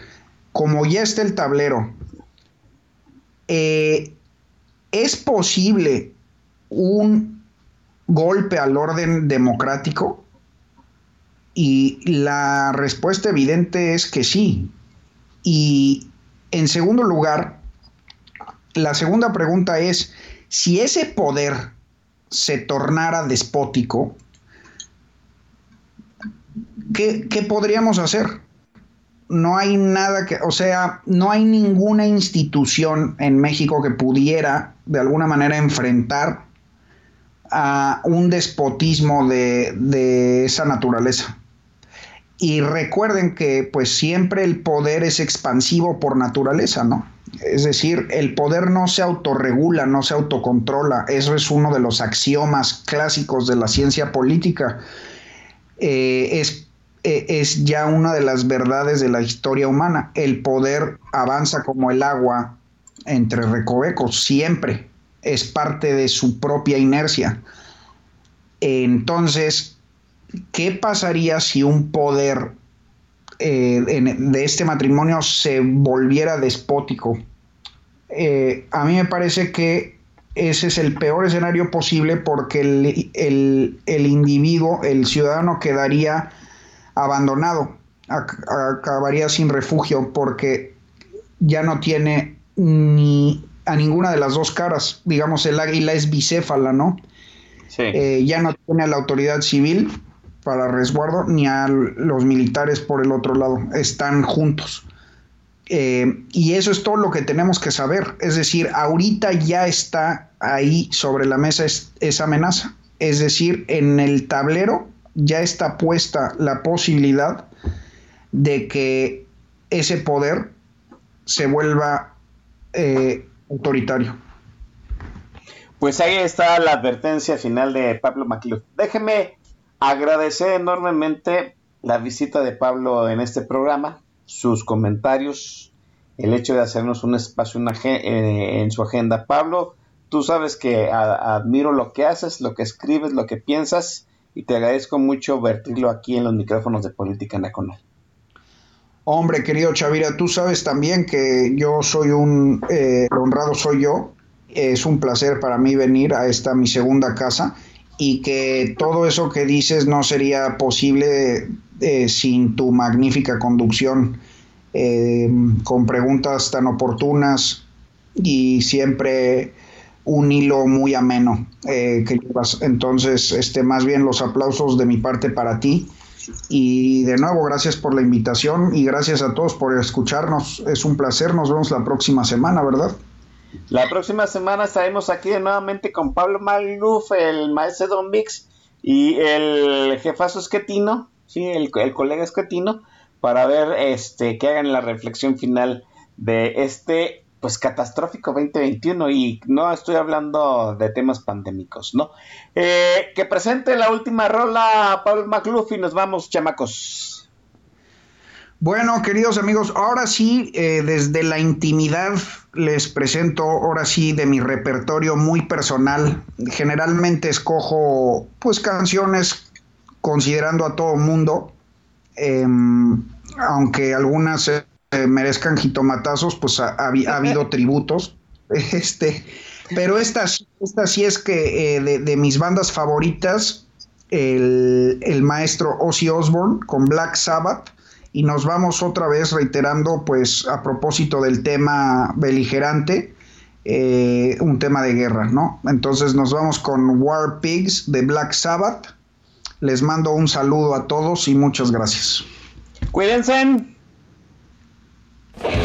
como ya está el tablero, eh, ¿es posible un golpe al orden democrático? Y la respuesta evidente es que sí. Y en segundo lugar, la segunda pregunta es, si ese poder se tornara despótico, ¿qué, ¿qué, podríamos hacer? No hay nada que, o sea, no hay ninguna institución en México que pudiera de alguna manera enfrentar a un despotismo de, de esa naturaleza. Y recuerden que pues siempre el poder es expansivo por naturaleza, ¿no? Es decir, el poder no se autorregula, no se autocontrola. Eso es uno de los axiomas clásicos de la ciencia política. Eh, es, eh, es ya una de las verdades de la historia humana. El poder avanza como el agua entre recovecos, siempre. Es parte de su propia inercia. Entonces, ¿qué pasaría si un poder eh, de este matrimonio se volviera despótico? Eh, a mí me parece que ese es el peor escenario posible porque el, individuo, el ciudadano quedaría abandonado, acabaría sin refugio porque ya no tiene ni a ninguna de las dos caras. Digamos, el águila es bicéfala, ¿no? Eh, ya no tiene a la autoridad civil para resguardo ni a los militares por el otro lado. Están juntos. Eh, y eso es todo lo que tenemos que saber. Es decir, ahorita ya está ahí sobre la mesa esa amenaza. Es decir, en el tablero ya está puesta la posibilidad de que ese poder se vuelva eh, autoritario. Pues ahí está la advertencia final de Pablo MacLeod. Déjeme agradecer enormemente la visita de Pablo en este programa, sus comentarios, el hecho de hacernos un espacio eh, en su agenda. Pablo, tú sabes que admiro lo que haces, lo que escribes, lo que piensas y te agradezco mucho vertirlo aquí en los micrófonos de Política Nacional. Hombre, querido Chavira, tú sabes también que yo soy un eh, honrado, soy yo, es un placer para mí venir a esta mi segunda casa y que todo eso que dices no sería posible eh, sin tu magnífica conducción, eh, con preguntas tan oportunas y siempre un hilo muy ameno eh, que llevas. Entonces, este, más bien los aplausos de mi parte para ti. Y de nuevo, gracias por la invitación y gracias a todos por escucharnos. Es un placer. Nos vemos la próxima semana, ¿verdad? La próxima semana estaremos aquí nuevamente con Pablo Maluf, el maestro Don Vix y el jefazo esquetino, sí, el, el, colega esquetino, para ver este que hagan la reflexión final de este pues catastrófico 2021 y no estoy hablando de temas pandémicos, ¿no? Eh, que presente la última rola Pablo McLuff y nos vamos, chamacos. Bueno, queridos amigos, ahora sí, eh, desde la intimidad les presento, ahora sí, de mi repertorio muy personal. Generalmente escojo, pues, canciones considerando a todo mundo, em, aunque algunas merezcan jitomatazos, pues ha, habido tributos. Este, pero esta, esta sí es que eh, de, de, mis bandas favoritas, el, el maestro Ozzy Osbourne con Black Sabbath y nos vamos otra vez reiterando, pues a propósito del tema beligerante, eh, un tema de guerra, ¿no? Entonces nos vamos con War Pigs de Black Sabbath. Les mando un saludo a todos y muchas gracias. Cuídense. Yeah.